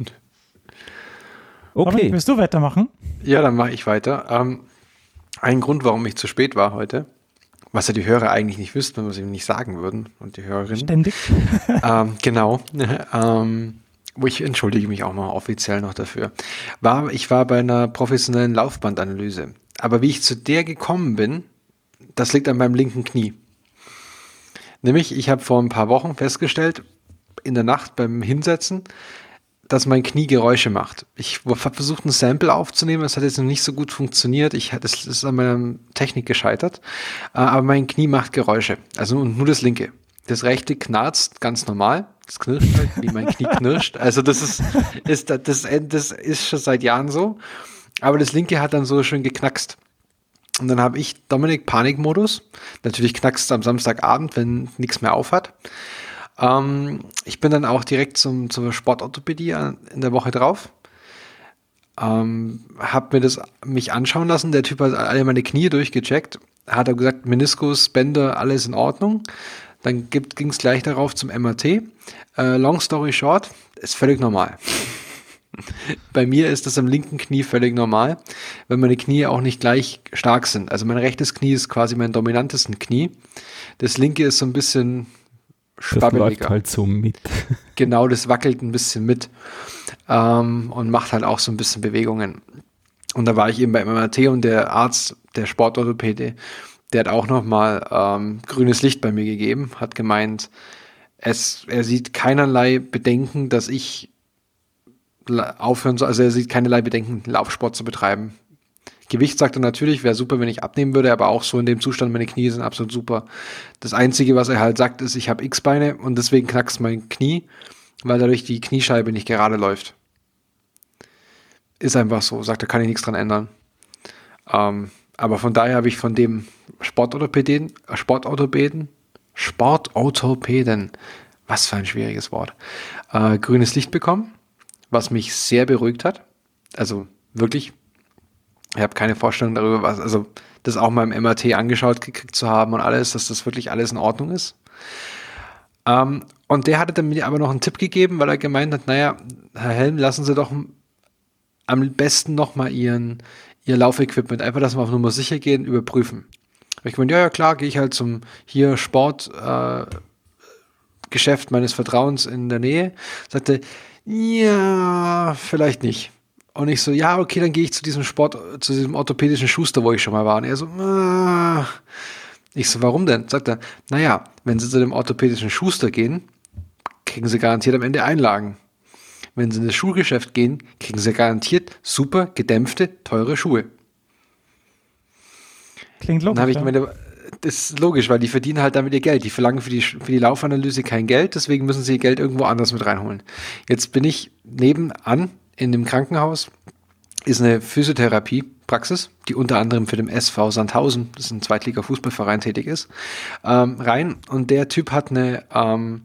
okay. Robin, willst du weitermachen? Ja, dann mache ich weiter. Ähm, ein Grund, warum ich zu spät war heute, was ja die Hörer eigentlich nicht wüssten, wenn wir es ihm nicht sagen würden und die Hörerinnen. Ständig. ähm, genau. ähm, ich entschuldige mich auch mal offiziell noch dafür. War, ich war bei einer professionellen Laufbandanalyse. Aber wie ich zu der gekommen bin, das liegt an meinem linken Knie. Nämlich, ich habe vor ein paar Wochen festgestellt, in der Nacht beim Hinsetzen, dass mein Knie Geräusche macht. Ich habe versucht, ein Sample aufzunehmen, es hat jetzt noch nicht so gut funktioniert. Ich, das ist an meiner Technik gescheitert. Äh, aber mein Knie macht Geräusche. Also nur das linke. Das rechte knarzt ganz normal. Das knirscht halt, wie mein Knie knirscht. Also das ist, ist das, das ist schon seit Jahren so. Aber das linke hat dann so schön geknackst. Und dann habe ich Dominik Panikmodus. Natürlich knackst es am Samstagabend, wenn nichts mehr aufhat. Ähm, ich bin dann auch direkt zum, zur Sportorthopädie in der Woche drauf. Ähm, hab mir das mich anschauen lassen. Der Typ hat alle meine Knie durchgecheckt. Hat er gesagt, Meniskus, Bänder, alles in Ordnung. Dann ging es gleich darauf zum MRT. Äh, long story short, ist völlig normal. Bei mir ist das am linken Knie völlig normal, weil meine Knie auch nicht gleich stark sind. Also mein rechtes Knie ist quasi mein dominantesten Knie. Das linke ist so ein bisschen das läuft halt so mit. Genau, das wackelt ein bisschen mit ähm, und macht halt auch so ein bisschen Bewegungen. Und da war ich eben beim MRT und der Arzt, der Sportorthopäde, der hat auch nochmal ähm, grünes Licht bei mir gegeben, hat gemeint, es, er sieht keinerlei Bedenken, dass ich aufhören soll, also er sieht keinerlei Bedenken, Laufsport zu betreiben. Gewicht sagt er natürlich, wäre super, wenn ich abnehmen würde, aber auch so in dem Zustand, meine Knie sind absolut super. Das Einzige, was er halt sagt, ist, ich habe X-Beine und deswegen knackst mein Knie, weil dadurch die Kniescheibe nicht gerade läuft. Ist einfach so, sagt er, kann ich nichts dran ändern. Ähm, aber von daher habe ich von dem Sportorthopäden, äh, Sportorthopäden, Sportorthopäden, was für ein schwieriges Wort, äh, grünes Licht bekommen, was mich sehr beruhigt hat. Also wirklich, ich habe keine Vorstellung darüber, was, also das auch mal im MRT angeschaut gekriegt zu haben und alles, dass das wirklich alles in Ordnung ist. Ähm, und der hatte dann mir aber noch einen Tipp gegeben, weil er gemeint hat, naja, Herr Helm, lassen Sie doch am besten nochmal Ihren, Ihr Laufequipment, einfach, dass wir auf Nummer sicher gehen, überprüfen. Hab ich gemeint, ja, ja, klar, gehe ich halt zum hier Sportgeschäft äh, meines Vertrauens in der Nähe. Sagte, ja, vielleicht nicht. Und ich so, ja, okay, dann gehe ich zu diesem Sport, zu diesem orthopädischen Schuster, wo ich schon mal war. Und er so, ah. ich so, warum denn? Sagt er, naja, wenn Sie zu dem orthopädischen Schuster gehen, kriegen Sie garantiert am Ende Einlagen. Wenn Sie in das Schulgeschäft gehen, kriegen Sie garantiert super gedämpfte, teure Schuhe. Klingt logisch. Dann ich meine, das ist logisch, weil die verdienen halt damit ihr Geld. Die verlangen für die, für die Laufanalyse kein Geld, deswegen müssen sie ihr Geld irgendwo anders mit reinholen. Jetzt bin ich nebenan in dem Krankenhaus, ist eine Physiotherapiepraxis, die unter anderem für den SV Sandhausen, das ist ein Zweitliga-Fußballverein, tätig ist, ähm, rein. Und der Typ hat eine ähm,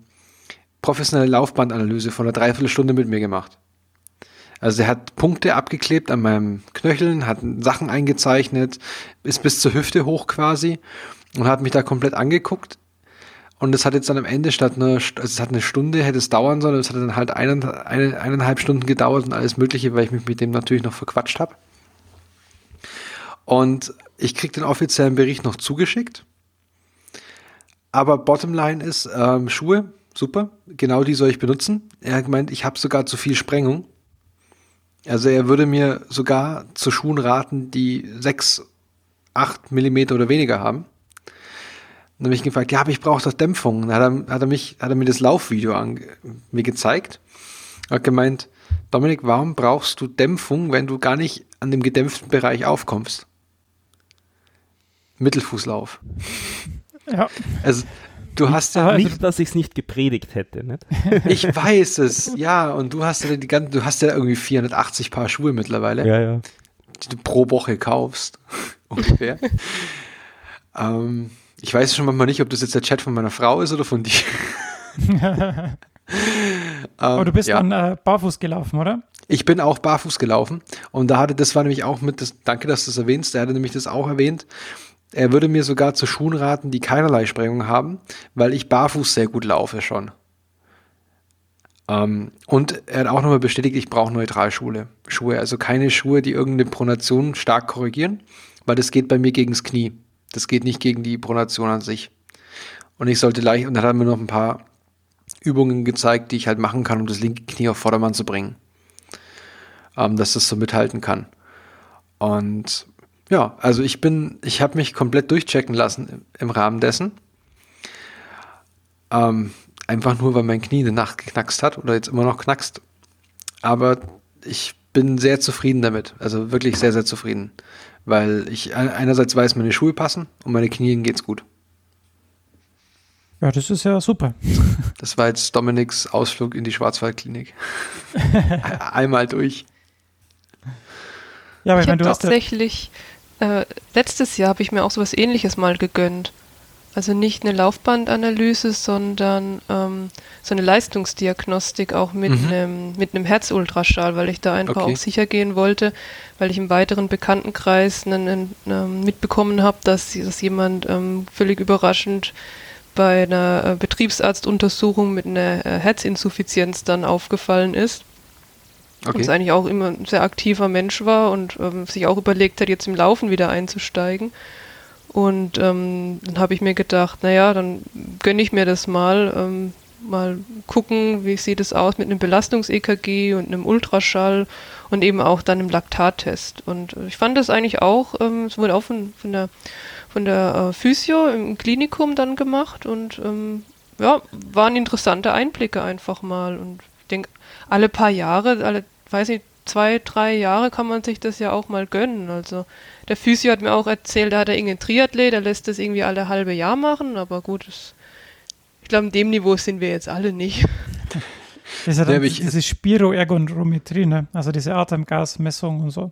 professionelle Laufbandanalyse von einer Dreiviertelstunde mit mir gemacht. Also er hat Punkte abgeklebt an meinem Knöcheln, hat Sachen eingezeichnet, ist bis zur Hüfte hoch quasi und hat mich da komplett angeguckt. Und es hat jetzt dann am Ende statt einer, also es hat eine Stunde, hätte es dauern sollen, es hat dann halt einen, eine, eineinhalb Stunden gedauert und alles Mögliche, weil ich mich mit dem natürlich noch verquatscht habe. Und ich krieg den offiziellen Bericht noch zugeschickt. Aber Bottomline ist, ähm, Schuhe, super, genau die soll ich benutzen. Er hat gemeint, ich habe sogar zu viel Sprengung. Also er würde mir sogar zu Schuhen raten, die 6, 8 Millimeter oder weniger haben. Dann habe ich gefragt, ja, aber ich brauche doch Dämpfung. Dann hat er, hat er, mich, hat er mir das Laufvideo an, mir gezeigt. Hat gemeint, Dominik, warum brauchst du Dämpfung, wenn du gar nicht an dem gedämpften Bereich aufkommst? Mittelfußlauf. Ja. Also, du hast ja. Nicht, also, dass ich es nicht gepredigt hätte, nicht? Ich weiß es, ja. Und du hast ja die ganzen, du hast ja irgendwie 480 Paar Schuhe mittlerweile. Ja, ja. Die du pro Woche kaufst. Ungefähr. ähm, ich weiß schon manchmal nicht, ob das jetzt der Chat von meiner Frau ist oder von dir. Aber du bist ähm, ja. dann äh, barfuß gelaufen, oder? Ich bin auch barfuß gelaufen und da hatte, das war nämlich auch mit, das, danke, dass du das erwähnst, der hatte nämlich das auch erwähnt. Er würde mir sogar zu Schuhen raten, die keinerlei Sprengung haben, weil ich barfuß sehr gut laufe schon. Ähm, und er hat auch nochmal bestätigt, ich brauche Neutralschuhe. Schuhe, also keine Schuhe, die irgendeine Pronation stark korrigieren, weil das geht bei mir gegen das Knie. Das geht nicht gegen die Pronation an sich. Und ich sollte leicht, und dann hat er mir noch ein paar Übungen gezeigt, die ich halt machen kann, um das linke Knie auf Vordermann zu bringen. Ähm, dass das so mithalten kann. Und ja, also ich bin, ich habe mich komplett durchchecken lassen im, im Rahmen dessen. Ähm, einfach nur, weil mein Knie eine Nacht geknackst hat oder jetzt immer noch knackst. Aber ich bin sehr zufrieden damit. Also wirklich sehr, sehr zufrieden weil ich einerseits weiß, meine Schuhe passen und meine Knien geht's gut. Ja, das ist ja super. Das war jetzt Dominiks Ausflug in die Schwarzwaldklinik. Einmal durch. Ja, aber ich, ich meine, du hast tatsächlich äh, letztes Jahr habe ich mir auch sowas ähnliches mal gegönnt. Also nicht eine Laufbandanalyse, sondern ähm, so eine Leistungsdiagnostik auch mit mhm. einem mit einem Herzultraschall, weil ich da einfach okay. auch sicher gehen wollte, weil ich im weiteren Bekanntenkreis einen, einen, ähm, mitbekommen habe, dass, dass jemand ähm, völlig überraschend bei einer äh, Betriebsarztuntersuchung mit einer äh, Herzinsuffizienz dann aufgefallen ist. Okay. Und eigentlich auch immer ein sehr aktiver Mensch war und ähm, sich auch überlegt hat, jetzt im Laufen wieder einzusteigen. Und ähm, dann habe ich mir gedacht, naja, dann gönne ich mir das mal, ähm, mal gucken, wie sieht es aus mit einem Belastungs-EKG und einem Ultraschall und eben auch dann einem Laktattest. Und äh, ich fand das eigentlich auch, ähm, es wurde auch von, von der, von der äh, Physio im Klinikum dann gemacht und ähm, ja, waren interessante Einblicke einfach mal. Und ich denke, alle paar Jahre, alle, weiß ich, zwei, drei Jahre kann man sich das ja auch mal gönnen. Also der Physio hat mir auch erzählt, da hat er irgendeinen Triathlet, der lässt das irgendwie alle halbe Jahr machen, aber gut, das, ich glaube, in dem Niveau sind wir jetzt alle nicht. Das ist ja dann diese Spiroergonometrie, ne? also diese Atemgasmessung und so.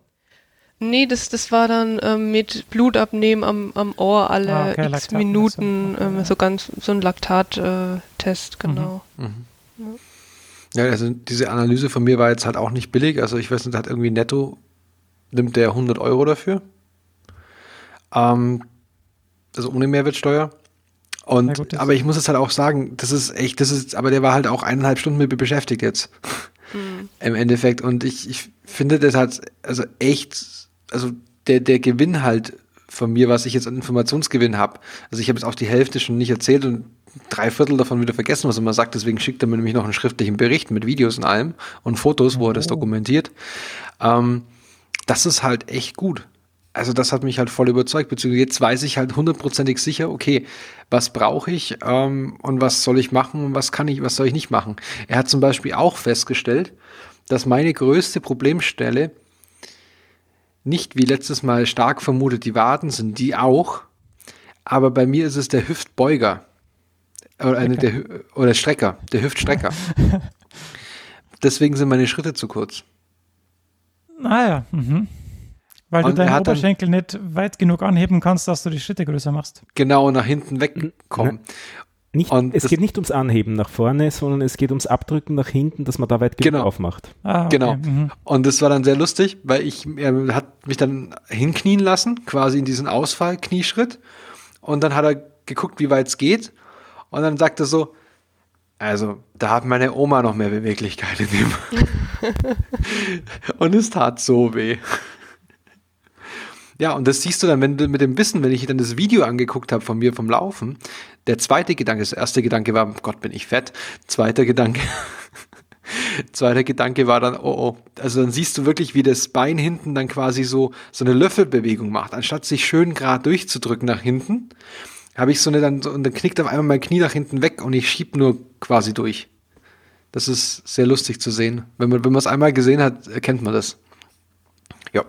Nee, das, das war dann ähm, mit Blutabnehmen am, am Ohr alle Ah, okay, x Minuten, okay, ähm, ja. so ganz so ein Laktat-Test, genau. Ja, also diese Analyse von mir war jetzt halt auch nicht billig. Also ich weiß nicht, hat irgendwie netto, nimmt der 100 Euro dafür. Ähm, also ohne Mehrwertsteuer. Und, gut, aber ich muss jetzt halt auch sagen, das ist echt, das ist, aber der war halt auch eineinhalb Stunden mit mir beschäftigt jetzt. Im Endeffekt. Und ich, ich finde das halt, also echt, also der, der Gewinn halt von mir, was ich jetzt an Informationsgewinn habe. Also ich habe jetzt auch die Hälfte schon nicht erzählt und drei Viertel davon wieder vergessen, was er mal sagt. Deswegen schickt er mir nämlich noch einen schriftlichen Bericht mit Videos und allem und Fotos, wo er das Oh. dokumentiert. Ähm, das ist halt echt gut. Also das hat mich halt voll überzeugt, beziehungsweise jetzt weiß ich halt hundertprozentig sicher, okay, was brauche ich ähm, und was soll ich machen und was kann ich, was soll ich nicht machen. Er hat zum Beispiel auch festgestellt, dass meine größte Problemstelle nicht wie letztes Mal stark vermutet die Waden sind, die auch, aber bei mir ist es der Hüftbeuger oder, eine, der, oder Strecker, der Hüftstrecker. Deswegen sind meine Schritte zu kurz. Ah ja, mhm. Weil Und du deinen er hat dann- Oberschenkel nicht weit genug anheben kannst, dass du die Schritte größer machst. Genau nach hinten wegkommen. Nicht, Und es das- geht nicht ums Anheben nach vorne, sondern es geht ums Abdrücken nach hinten, dass man da weit genug Genau. aufmacht. Ah, okay. Genau. Mhm. Und das war dann sehr lustig, weil ich, er hat mich dann hinknien lassen, quasi in diesen Ausfall-Knieschritt. Und dann hat er geguckt, wie weit es geht. Und dann sagt er so, also, da hat meine Oma noch mehr Beweglichkeit in dem. und es tat so weh. Ja, und das siehst du dann, wenn du mit dem Wissen, wenn ich dann das Video angeguckt habe von mir vom Laufen, der zweite Gedanke, das erste Gedanke war, Gott, bin ich fett. Zweiter Gedanke, zweiter Gedanke war dann, oh, oh. Also dann siehst du wirklich, wie das Bein hinten dann quasi so, so eine Löffelbewegung macht. Anstatt sich schön gerade durchzudrücken nach hinten, habe ich so eine dann, und dann knickt auf einmal mein Knie nach hinten weg und ich schieb nur quasi durch. Das ist sehr lustig zu sehen. Wenn man, wenn man es einmal gesehen hat, erkennt man das. Ja.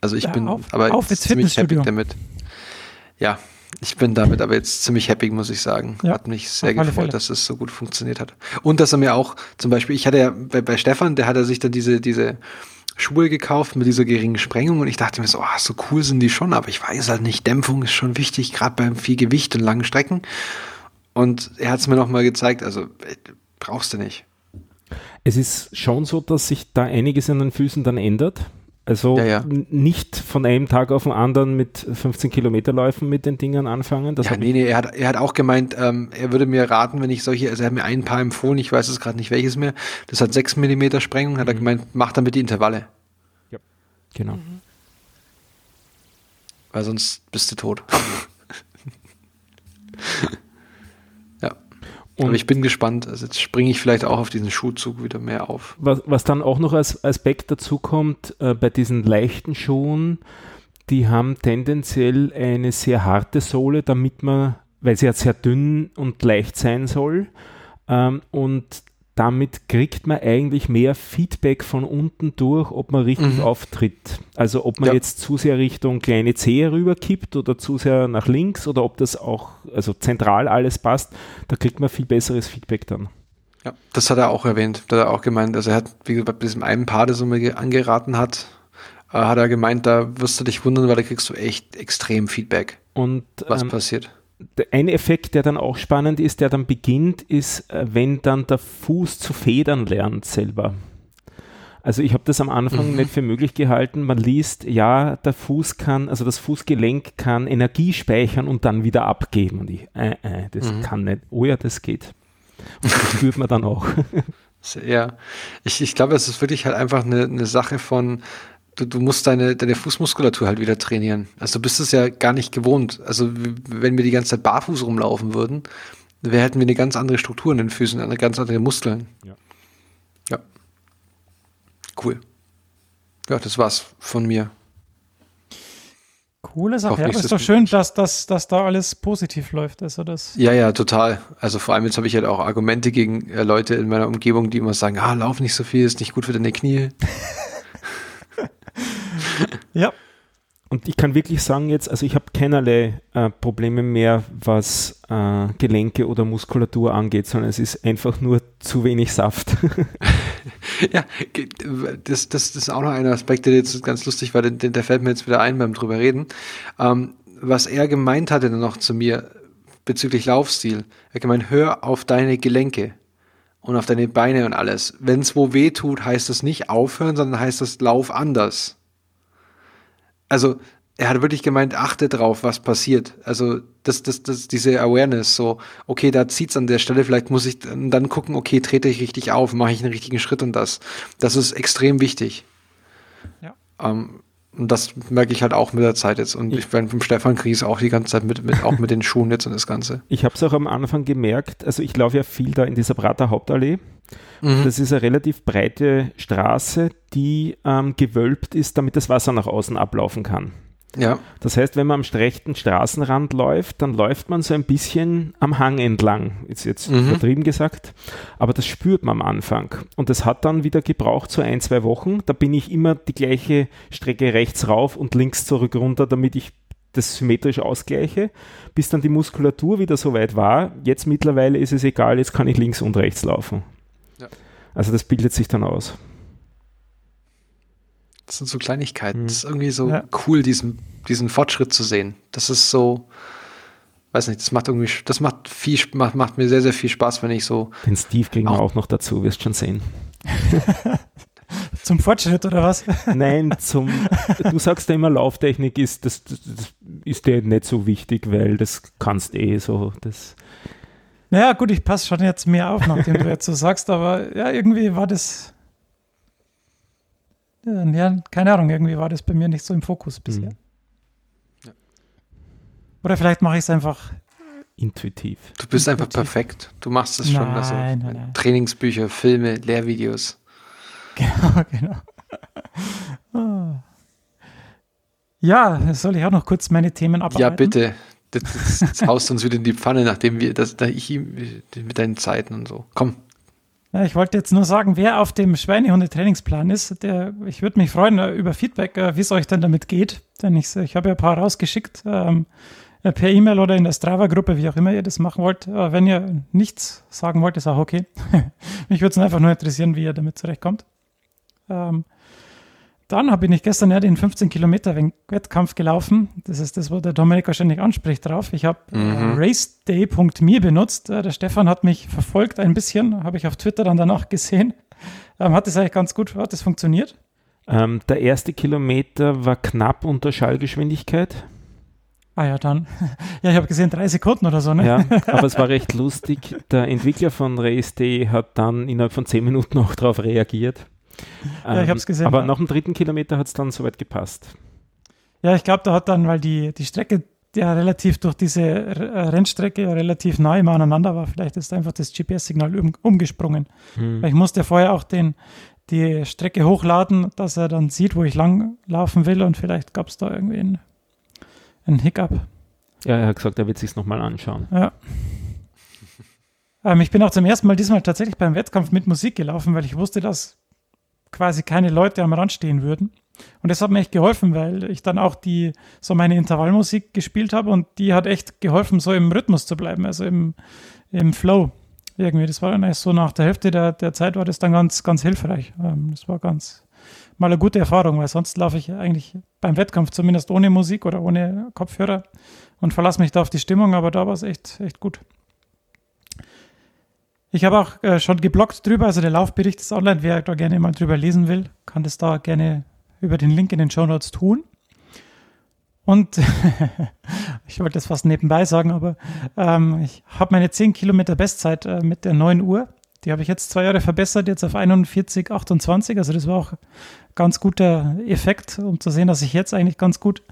Also ich Ja, bin auf- aber auf ins ziemlich happy damit. Ja, ich bin damit aber jetzt ziemlich happy, muss ich sagen. Ja, hat mich sehr gefreut, Fälle. dass es so gut funktioniert hat. Und dass er mir auch, zum Beispiel, ich hatte ja bei, bei Stefan, der hat er sich dann diese, diese Schuhe gekauft mit dieser geringen Sprengung und ich dachte mir so, ah, so cool sind die schon, aber ich weiß halt nicht, Dämpfung ist schon wichtig, gerade beim viel Gewicht und langen Strecken. Und er hat es mir nochmal gezeigt, also äh, brauchst du nicht. Es ist schon so, dass sich da einiges an den Füßen dann ändert. Also Ja, ja. nicht von einem Tag auf den anderen mit 15 Kilometerläufen mit den Dingern anfangen. Das ja, nee, nee, er hat, er hat auch gemeint, ähm, er würde mir raten, wenn ich solche, also er hat mir ein paar empfohlen, ich weiß es gerade nicht welches mehr, das hat 6 mm Sprengung, hat er gemeint, mach damit die Intervalle, ich, genau. Mhm. weil sonst bist du tot. Und Aber ich bin gespannt, also jetzt springe ich vielleicht auch auf diesen Schuhzug wieder mehr auf. was, was dann auch noch als Aspekt dazu kommt, äh, bei diesen leichten Schuhen, die haben tendenziell eine sehr harte Sohle, damit man, weil sie ja sehr dünn und leicht sein soll, ähm, und damit kriegt man eigentlich mehr Feedback von unten durch, ob man richtig Mhm. auftritt. Also ob man Ja. jetzt zu sehr Richtung kleine Zehe rüberkippt oder zu sehr nach links oder ob das auch, also zentral alles passt, da kriegt man viel besseres Feedback dann. Ja, das hat er auch erwähnt. Da hat er auch gemeint, also er hat, wie gesagt, bei diesem einen Paar, das er mir ge- angeraten hat, äh, hat er gemeint, da wirst du dich wundern, weil da kriegst du echt extrem Feedback, Und was ähm, passiert. Eine Effekt, der dann auch spannend ist, der dann beginnt, ist, äh, wenn dann der Fuß zu federn lernt selber. Also ich habe das am Anfang Mhm. nicht für möglich gehalten. Man liest, ja, der Fuß kann, also das Fußgelenk kann Energie speichern und dann wieder abgeben. Und ich, äh, äh, das Mhm. kann nicht. Oh ja, das geht. Und das spürt man dann auch. Ja, ich, ich glaube, es ist wirklich halt einfach eine, eine Sache von, du, du musst deine, deine Fußmuskulatur halt wieder trainieren. Also du bist es ja gar nicht gewohnt. Also wenn wir die ganze Zeit barfuß rumlaufen würden, wir hätten wir eine ganz andere Struktur in den Füßen, eine ganz andere Muskeln. Ja. Ja. Cool. Ja, das war's von mir. Coole Sache. Ja, ist doch schön, dass, dass, dass da alles positiv läuft. Also das, Ja, ja, total. Also vor allem jetzt habe ich halt auch Argumente gegen äh, Leute in meiner Umgebung, die immer sagen, ah, lauf nicht so viel, ist nicht gut für deine Knie. ja, Und ich kann wirklich sagen jetzt, also ich habe keinerlei äh, Probleme mehr, was äh, Gelenke oder Muskulatur angeht, sondern es ist einfach nur zu wenig Saft. ja, das, das, ist auch noch ein Aspekt, der jetzt ganz lustig war, den, der fällt mir jetzt wieder ein beim drüber reden. Ähm, was er gemeint hatte dann noch zu mir bezüglich Laufstil. Er hat gemeint, hör auf deine Gelenke und auf deine Beine und alles. Wenn es wo weh tut, heißt das nicht aufhören, sondern heißt das Lauf anders. Also er hat wirklich gemeint, achte drauf, was passiert. Also das, das, das, diese Awareness, so, okay, da zieht's an der Stelle, vielleicht muss ich dann gucken, okay, trete ich richtig auf, mache ich einen richtigen Schritt und das. Das ist extrem wichtig. Ja. Ähm, und das merke ich halt auch mit der Zeit jetzt. Und ich, ich bin vom Stefan Kries auch die ganze Zeit mit, mit auch mit den Schuhen jetzt und das Ganze. Ich habe es auch am Anfang gemerkt, also ich laufe ja viel da in dieser Prater Hauptallee. Mhm. Das ist eine relativ breite Straße, die ähm, gewölbt ist, damit das Wasser nach außen ablaufen kann. Ja. Das heißt, wenn man am rechten Straßenrand läuft, dann läuft man so ein bisschen am Hang entlang, ist jetzt mhm. übertrieben gesagt, aber das spürt man am Anfang. Und das hat dann wieder gebraucht, so ein, zwei Wochen. Da bin ich immer die gleiche Strecke rechts rauf und links zurück runter, damit ich das symmetrisch ausgleiche, bis dann die Muskulatur wieder so weit war. Jetzt mittlerweile ist es egal, jetzt kann ich links und rechts laufen. Ja. Also das bildet sich dann aus. Das sind so Kleinigkeiten. Mhm. Das ist irgendwie so ja. cool, diesen, diesen Fortschritt zu sehen. Das ist so, weiß nicht, das macht irgendwie, das macht viel, macht, macht mir sehr, sehr viel Spaß, wenn ich so. Den Steve kriegen wir auch noch dazu, wirst schon sehen. zum Fortschritt oder was? Nein, zum, du sagst ja immer, Lauftechnik ist, das, das, das ist dir nicht so wichtig, weil das kannst eh so, das. Naja, gut, ich passe schon jetzt mehr auf, nachdem du jetzt so sagst, aber ja, irgendwie war das, ja, keine Ahnung, irgendwie war das bei mir nicht so im Fokus bisher. Mhm. Ja. Oder vielleicht mache ich es einfach intuitiv. Du bist intuitiv. einfach perfekt. Du machst es schon. Nein, also, nein, nein. Trainingsbücher, Filme, Lehrvideos. Genau, genau. oh. Ja, soll ich auch noch kurz meine Themen abarbeiten? Ja, bitte. Das, das, das haust uns wieder in die Pfanne, nachdem wir das, da ich mit deinen Zeiten und so. Komm. Ich wollte jetzt nur sagen, wer auf dem Schweinehunde-Trainingsplan ist, der, ich würde mich freuen äh, über Feedback, äh, wie es euch denn damit geht. Denn ich, ich habe ja ein paar rausgeschickt, ähm, äh, per E-Mail oder in der Strava-Gruppe, wie auch immer ihr das machen wollt. Aber wenn ihr nichts sagen wollt, ist auch okay. mich würde es einfach nur interessieren, wie ihr damit zurechtkommt. Ähm, dann habe ich gestern ja den 15 Kilometer Wettkampf gelaufen. Das ist das, wo der Dominik wahrscheinlich anspricht drauf. Ich habe äh, mhm. äh, raceday.me benutzt. Äh, der Stefan hat mich verfolgt ein bisschen, habe ich auf Twitter dann danach gesehen. Ähm, hat das eigentlich ganz gut, hat das funktioniert? Ähm, der erste Kilometer war knapp unter Schallgeschwindigkeit. Ah ja, dann. Ja, ich habe gesehen, drei Sekunden oder so, ne? Ja, aber es war recht lustig. Der Entwickler von RaceDay hat dann innerhalb von zehn Minuten auch darauf reagiert. Ja, ich habe es gesehen. Aber ja. nach dem dritten Kilometer hat es dann soweit gepasst. Ja, ich glaube, da hat dann, weil die, die Strecke ja relativ durch diese äh, Rennstrecke ja relativ nah immer aneinander war, vielleicht ist einfach das GPS-Signal um, umgesprungen. Hm. Weil ich musste vorher auch den, die Strecke hochladen, dass er dann sieht, wo ich lang laufen will und vielleicht gab es da irgendwie einen, einen Hiccup. Ja, er hat gesagt, er wird sich nochmal anschauen. Ja. ähm, ich bin auch zum ersten Mal diesmal tatsächlich beim Wettkampf mit Musik gelaufen, weil ich wusste, dass quasi keine Leute am Rand stehen würden. Und das hat mir echt geholfen, weil ich dann auch die, so meine Intervallmusik gespielt habe und die hat echt geholfen, so im Rhythmus zu bleiben, also im, im Flow. Irgendwie, das war dann erst so nach der Hälfte der, der Zeit war das dann ganz, ganz hilfreich. Ähm, das war ganz mal eine gute Erfahrung, weil sonst laufe ich eigentlich beim Wettkampf zumindest ohne Musik oder ohne Kopfhörer und verlasse mich da auf die Stimmung, aber da war es echt, echt gut. Ich habe auch äh, schon geblockt drüber, also der Laufbericht ist online. Wer da gerne mal drüber lesen will, kann das da gerne über den Link in den Show Notes tun. Und ich wollte das fast nebenbei sagen, aber ähm, ich habe meine 10 Kilometer Bestzeit äh, mit der 9 Uhr. Die habe ich jetzt zwei Jahre verbessert, jetzt auf 41,28. Also das war auch ganz guter Effekt, um zu sehen, dass ich jetzt eigentlich ganz gut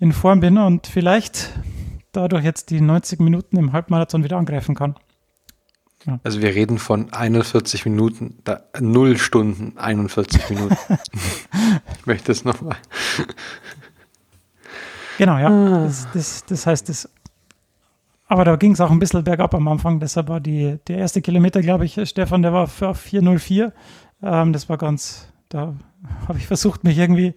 in Form bin und vielleicht dadurch jetzt die 90 Minuten im Halbmarathon wieder angreifen kann. Ja. Also wir reden von 41 Minuten, da, 0 Stunden 41 Minuten. ich möchte es nochmal. Genau, ja. Ah. Das, das, das, heißt, das, aber da ging es auch ein bisschen bergab am Anfang. Deshalb war die, der erste Kilometer, glaube ich, Stefan, der war auf 404. Ähm, das war ganz, da habe ich versucht, mich irgendwie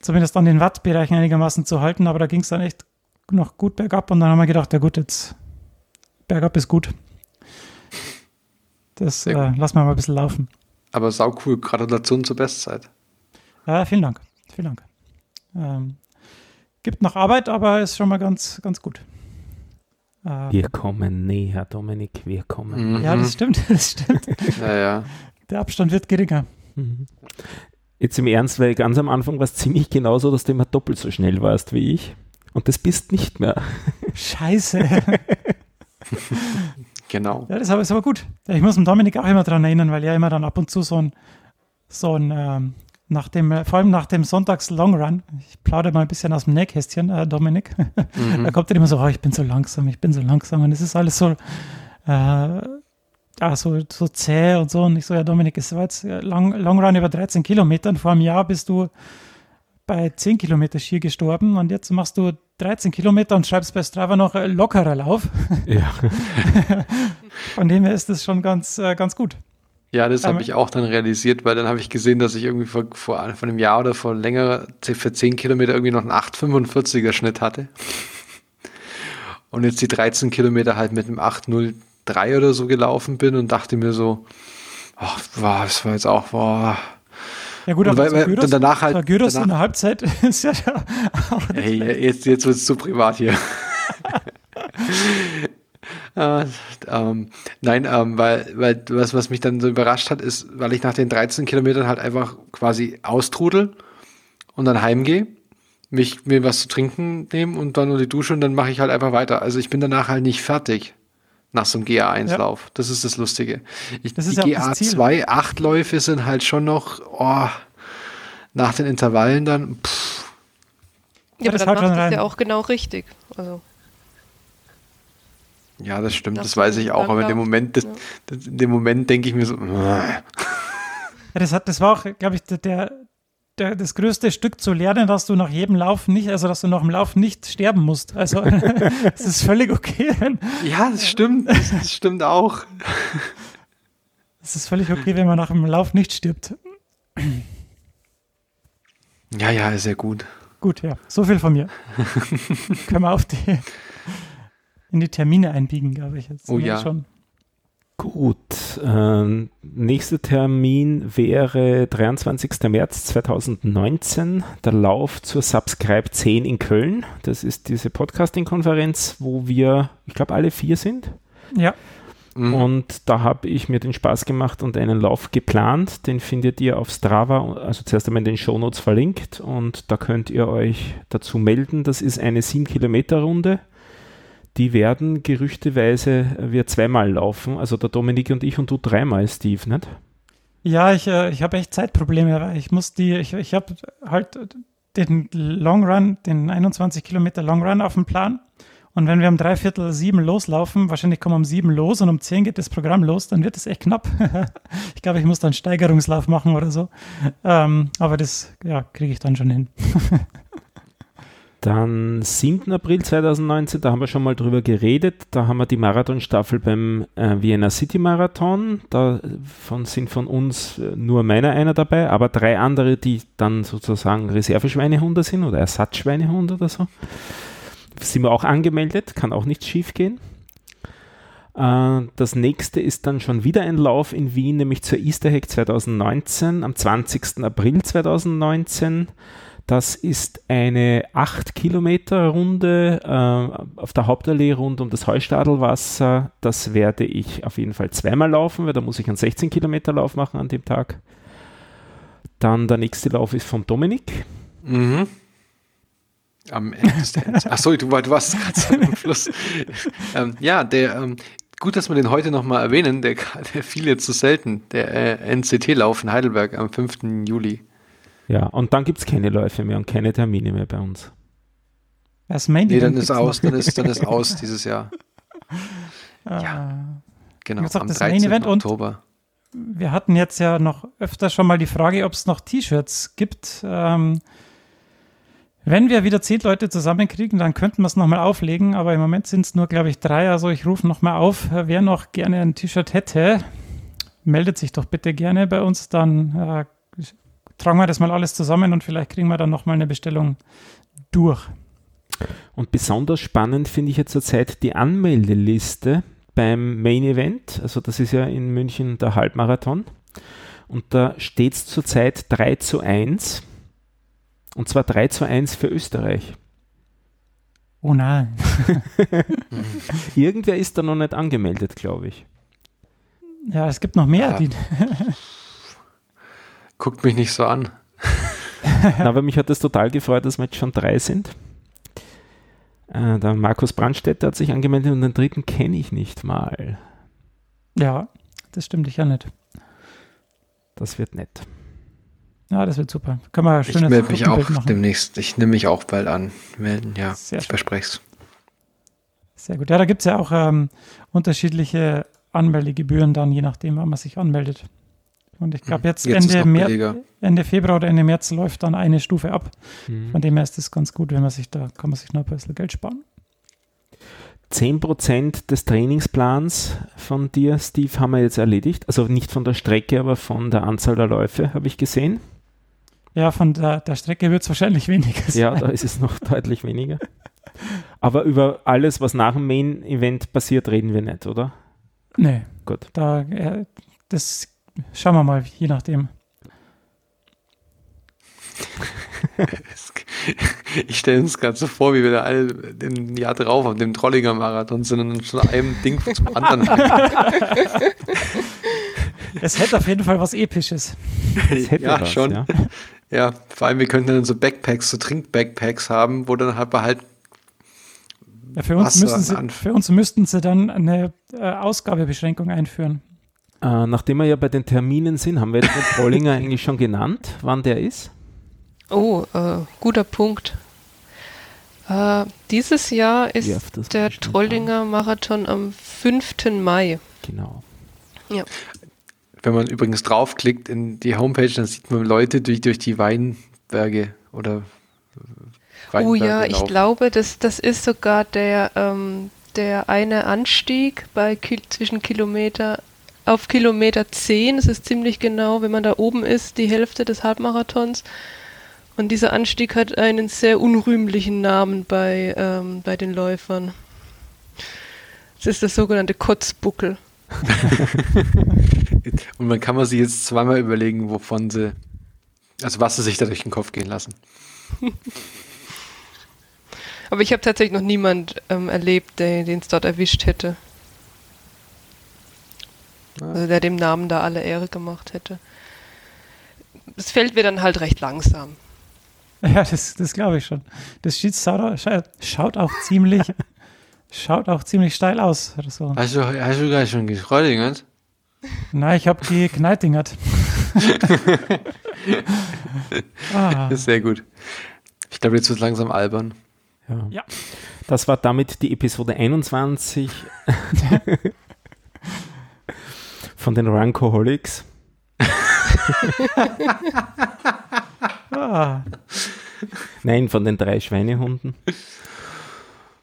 zumindest an den Wattbereichen einigermaßen zu halten, aber da ging es dann echt noch gut bergab und dann haben wir gedacht, ja gut, jetzt bergab ist gut. Das äh, lassen wir mal ein bisschen laufen. Aber sau cool. Gratulation zur Bestzeit. Ja, vielen Dank. Vielen Dank. Ähm, gibt noch Arbeit, aber ist schon mal ganz, ganz gut. Äh, wir kommen näher, Dominik, wir kommen. Mhm. Ja, das stimmt, das stimmt. ja, ja. Der Abstand wird geringer. Mhm. Jetzt im Ernst, weil ganz am Anfang war es ziemlich genauso, dass du immer doppelt so schnell warst wie ich. Und das bist nicht mehr. Scheiße. genau. Ja, das ist aber gut. Ich muss dem Dominik auch immer daran erinnern, weil er immer dann ab und zu so ein, so ein ähm, nach dem, vor allem nach dem Sonntags Long Run, ich plaudere mal ein bisschen aus dem Nähkästchen, äh, Dominik, mhm. da kommt er immer so, oh, ich bin so langsam, ich bin so langsam und es ist alles so, äh, ja, so, so zäh und so und ich so, ja Dominik, es war jetzt Long, Long Run über 13 Kilometern, vor einem Jahr bist du bei 10 Kilometer Ski gestorben und jetzt machst du 13 Kilometer und schreibst bei Strava noch äh, lockerer Lauf. Ja. Von dem her ist das schon ganz, äh, ganz gut. Ja, das habe ich auch dann realisiert, weil dann habe ich gesehen, dass ich irgendwie vor, vor, einem Jahr oder vor längerer, für 10 Kilometer irgendwie noch einen 8,45er Schnitt hatte. Und jetzt die 13 Kilometer halt mit einem 8,03 oder so gelaufen bin und dachte mir so, ach, wow, das war jetzt auch, boah. Ja gut, aber weil, Gyros, danach halt. Gyros danach, in der Halbzeit ist ja auch Hey, jetzt, jetzt wird es zu privat hier. Äh, ähm, nein, ähm, weil, weil was, was mich dann so überrascht hat, ist, weil ich nach den 13 Kilometern halt einfach quasi austrudel und dann heimgehe, mich mir was zu trinken nehmen und dann nur die Dusche und dann mache ich halt einfach weiter. Also ich bin danach halt nicht fertig nach so einem GA1-Lauf. Ja. Das ist das Lustige. Ich, das die GA2 8 Läufe sind halt schon noch oh, nach den Intervallen dann. Pff. Ja, aber dann macht das ja auch genau richtig. Also ja, das stimmt, das, das weiß ich auch, aber in dem Moment, das, das, in dem Moment denke ich mir so. Ja, das, hat, das war auch, glaube ich, der, der, das größte Stück zu lernen, dass du nach jedem Lauf nicht, also dass du nach dem Lauf nicht sterben musst. Also es ist völlig okay. Wenn, ja, das stimmt, das, das stimmt auch. Es ist völlig okay, wenn man nach dem Lauf nicht stirbt. Ja, ja, sehr gut. Gut, ja, so viel von mir. Können wir auf die in die Termine einbiegen, glaube ich. Jetzt oh ja. Schon. Gut, ähm, nächster Termin wäre 23. März 2019, der Lauf zur Subscribe 10 in Köln. Das ist diese Podcasting-Konferenz, wo wir, ich glaube, alle vier sind. Ja. Mhm. Und da habe ich mir den Spaß gemacht und einen Lauf geplant. Den findet ihr auf Strava, also zuerst einmal in den Shownotes verlinkt und da könnt ihr euch dazu melden. Das ist eine 7-Kilometer-Runde die werden gerüchteweise wir zweimal laufen. Also der Dominik und ich und du dreimal, Steve, nicht? Ja, ich, äh, ich habe echt Zeitprobleme, ich muss die, ich, ich habe halt den Long Run, den 21 Kilometer Long Run auf dem Plan. Und wenn wir um dreiviertel sieben loslaufen, wahrscheinlich kommen wir um sieben los und um zehn geht das Programm los, dann wird es echt knapp. ich glaube, ich muss dann Steigerungslauf machen oder so. Ähm, aber das ja, kriege ich dann schon hin. Dann 7. April 2019, da haben wir schon mal drüber geredet. Da haben wir die Marathonstaffel beim äh, Vienna City Marathon. Davon sind von uns äh, nur meiner einer dabei, aber drei andere, die dann sozusagen Reserveschweinehunde sind oder Ersatzschweinehunde oder so. Sind wir auch angemeldet, kann auch nichts schief gehen. Äh, das nächste ist dann schon wieder ein Lauf in Wien, nämlich zur Easter Hack 2019, am 20. April 2019. Das ist eine 8 Kilometer Runde äh, auf der Hauptallee rund um das Heustadelwasser. Das werde ich auf jeden Fall zweimal laufen, weil da muss ich einen 16 Kilometer Lauf machen an dem Tag. Dann der nächste Lauf ist von Dominik. Mhm. Am Ende. Achso, du, du warst gerade am Schluss. ähm, ja, der, ähm, gut, dass wir den heute nochmal erwähnen, der, der fiel jetzt zu selten, der äh, NCT-Lauf in Heidelberg am 5. Juli. Ja, und dann gibt es keine Läufe mehr und keine Termine mehr bei uns. Das Main nee, dann ist aus, dann ist, dann ist aus dieses Jahr. Ah. ja, genau, gesagt, am 13. Oktober. wir hatten jetzt ja noch öfter schon mal die Frage, ob es noch T-Shirts gibt. Ähm, wenn wir wieder zehn Leute zusammenkriegen, dann könnten wir es nochmal auflegen, aber im Moment sind es nur, glaube ich, drei. Also ich rufe nochmal auf, wer noch gerne ein T-Shirt hätte, meldet sich doch bitte gerne bei uns, dann äh, tragen wir das mal alles zusammen und vielleicht kriegen wir dann nochmal eine Bestellung durch. Und besonders spannend finde ich jetzt zurzeit die Anmeldeliste beim Main Event. Also das ist ja in München der Halbmarathon. Und da steht es zurzeit 3 zu 1. Und zwar 3 zu 1 für Österreich. Oh nein. Irgendwer ist da noch nicht angemeldet, glaube ich. Ja, es gibt noch mehr. Ja. Guckt mich nicht so an. Na, aber mich hat es total gefreut, dass wir jetzt schon drei sind. Äh, der Markus Brandstätter hat sich angemeldet und den dritten kenne ich nicht mal. ja, das stimmt ich ja nicht. Das wird nett. Ja, das wird super. Können wir ein Ich schönes melde mich auch machen. demnächst. Ich nehme mich auch bald an. Melden, ja. Sehr ich schön. verspreche es. Sehr gut. Ja, da gibt es ja auch ähm, unterschiedliche Anmeldegebühren dann, je nachdem, wann man sich anmeldet. Und ich glaube, jetzt, Hm. Jetzt ist Ende, März. Ende Februar oder Ende März läuft dann eine Stufe ab. Mhm. Von dem her ist das ganz gut, wenn man sich da, kann man sich noch ein bisschen Geld sparen. 10% des Trainingsplans von dir, Steve, haben wir jetzt erledigt. Also nicht von der Strecke, aber von der Anzahl der Läufe, habe ich gesehen. Ja, von der, der Strecke wird es wahrscheinlich weniger sein. Ja, da ist es noch deutlich weniger. Aber über alles, was nach dem Main-Event passiert, reden wir nicht, oder? Nee, Gut. da, äh, das schauen wir mal, je nachdem. Ich stelle uns gerade so vor, wie wir da alle im Jahr drauf auf dem Trollinger Marathon sind und von einem Ding zum anderen. Es hätte auf jeden Fall was Episches. Ja, was, schon. Ja. Ja. vor allem, wir könnten dann so Backpacks, so Trink-Backpacks haben, wo dann halt halt Ja, für, uns müssen sie, für uns müssten sie dann eine äh, Ausgabebeschränkung einführen. Äh, nachdem wir ja bei den Terminen sind, haben wir jetzt den Trollinger eigentlich schon genannt, wann der ist? Oh, äh, guter Punkt. Äh, dieses Jahr ist der Trollinger Marathon am 5. Mai. Genau. Wenn man übrigens draufklickt in die Homepage, dann sieht man Leute durch, durch die Weinberge oder äh, Oh ja, Weinberge ich glaube, das, das ist sogar der, ähm, der eine Anstieg bei zwischen Kilometer auf Kilometer 10. Das ist ziemlich genau, wenn man da oben ist, die Hälfte des Halbmarathons. Und dieser Anstieg hat einen sehr unrühmlichen Namen bei, ähm, bei den Läufern. Das ist der sogenannte Kotzbuckel. Und man kann man sich jetzt zweimal überlegen, wovon sie, also was sie sich da durch den Kopf gehen lassen. Aber ich habe tatsächlich noch niemand ähm, erlebt, der den es dort erwischt hätte. Also der dem Namen da alle Ehre gemacht hätte. Es fällt mir dann halt recht langsam. Ja, das, das glaube ich schon. Das sieht, schaut, schaut- schaut auch ziemlich, schaut auch ziemlich steil aus. Oder so. Hast du, hast du gar schon geschreudert? Nein, ich habe gekneitingert. ah, ist sehr gut. Ich glaube, jetzt wird es langsam albern. Ja. Ja. Das war damit die Episode 21 von den Runcoholics. ah, Nein, von den drei Schweinehunden.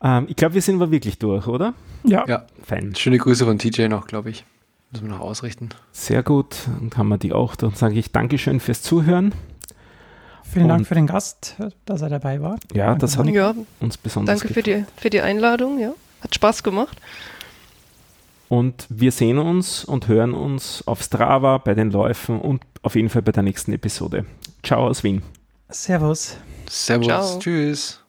Ähm, ich glaube, wir sind aber wirklich durch, oder? ja, Ja, Fein. schöne Grüße von TJ noch, glaube ich. Müssen wir noch ausrichten. Sehr gut. Und haben wir die auch. Dann sage ich Dankeschön fürs Zuhören. vielen Dank Und- für den Gast, dass er dabei war. Ja, das hat Ja, uns besonders danke für gefallen. die, für die Einladung. Ja. Hat Spaß gemacht. Und wir sehen uns und hören uns auf Strava, bei den Läufen und auf jeden Fall bei der nächsten Episode. Ciao aus Wien. Servus. Servus. Ciao. Tschüss.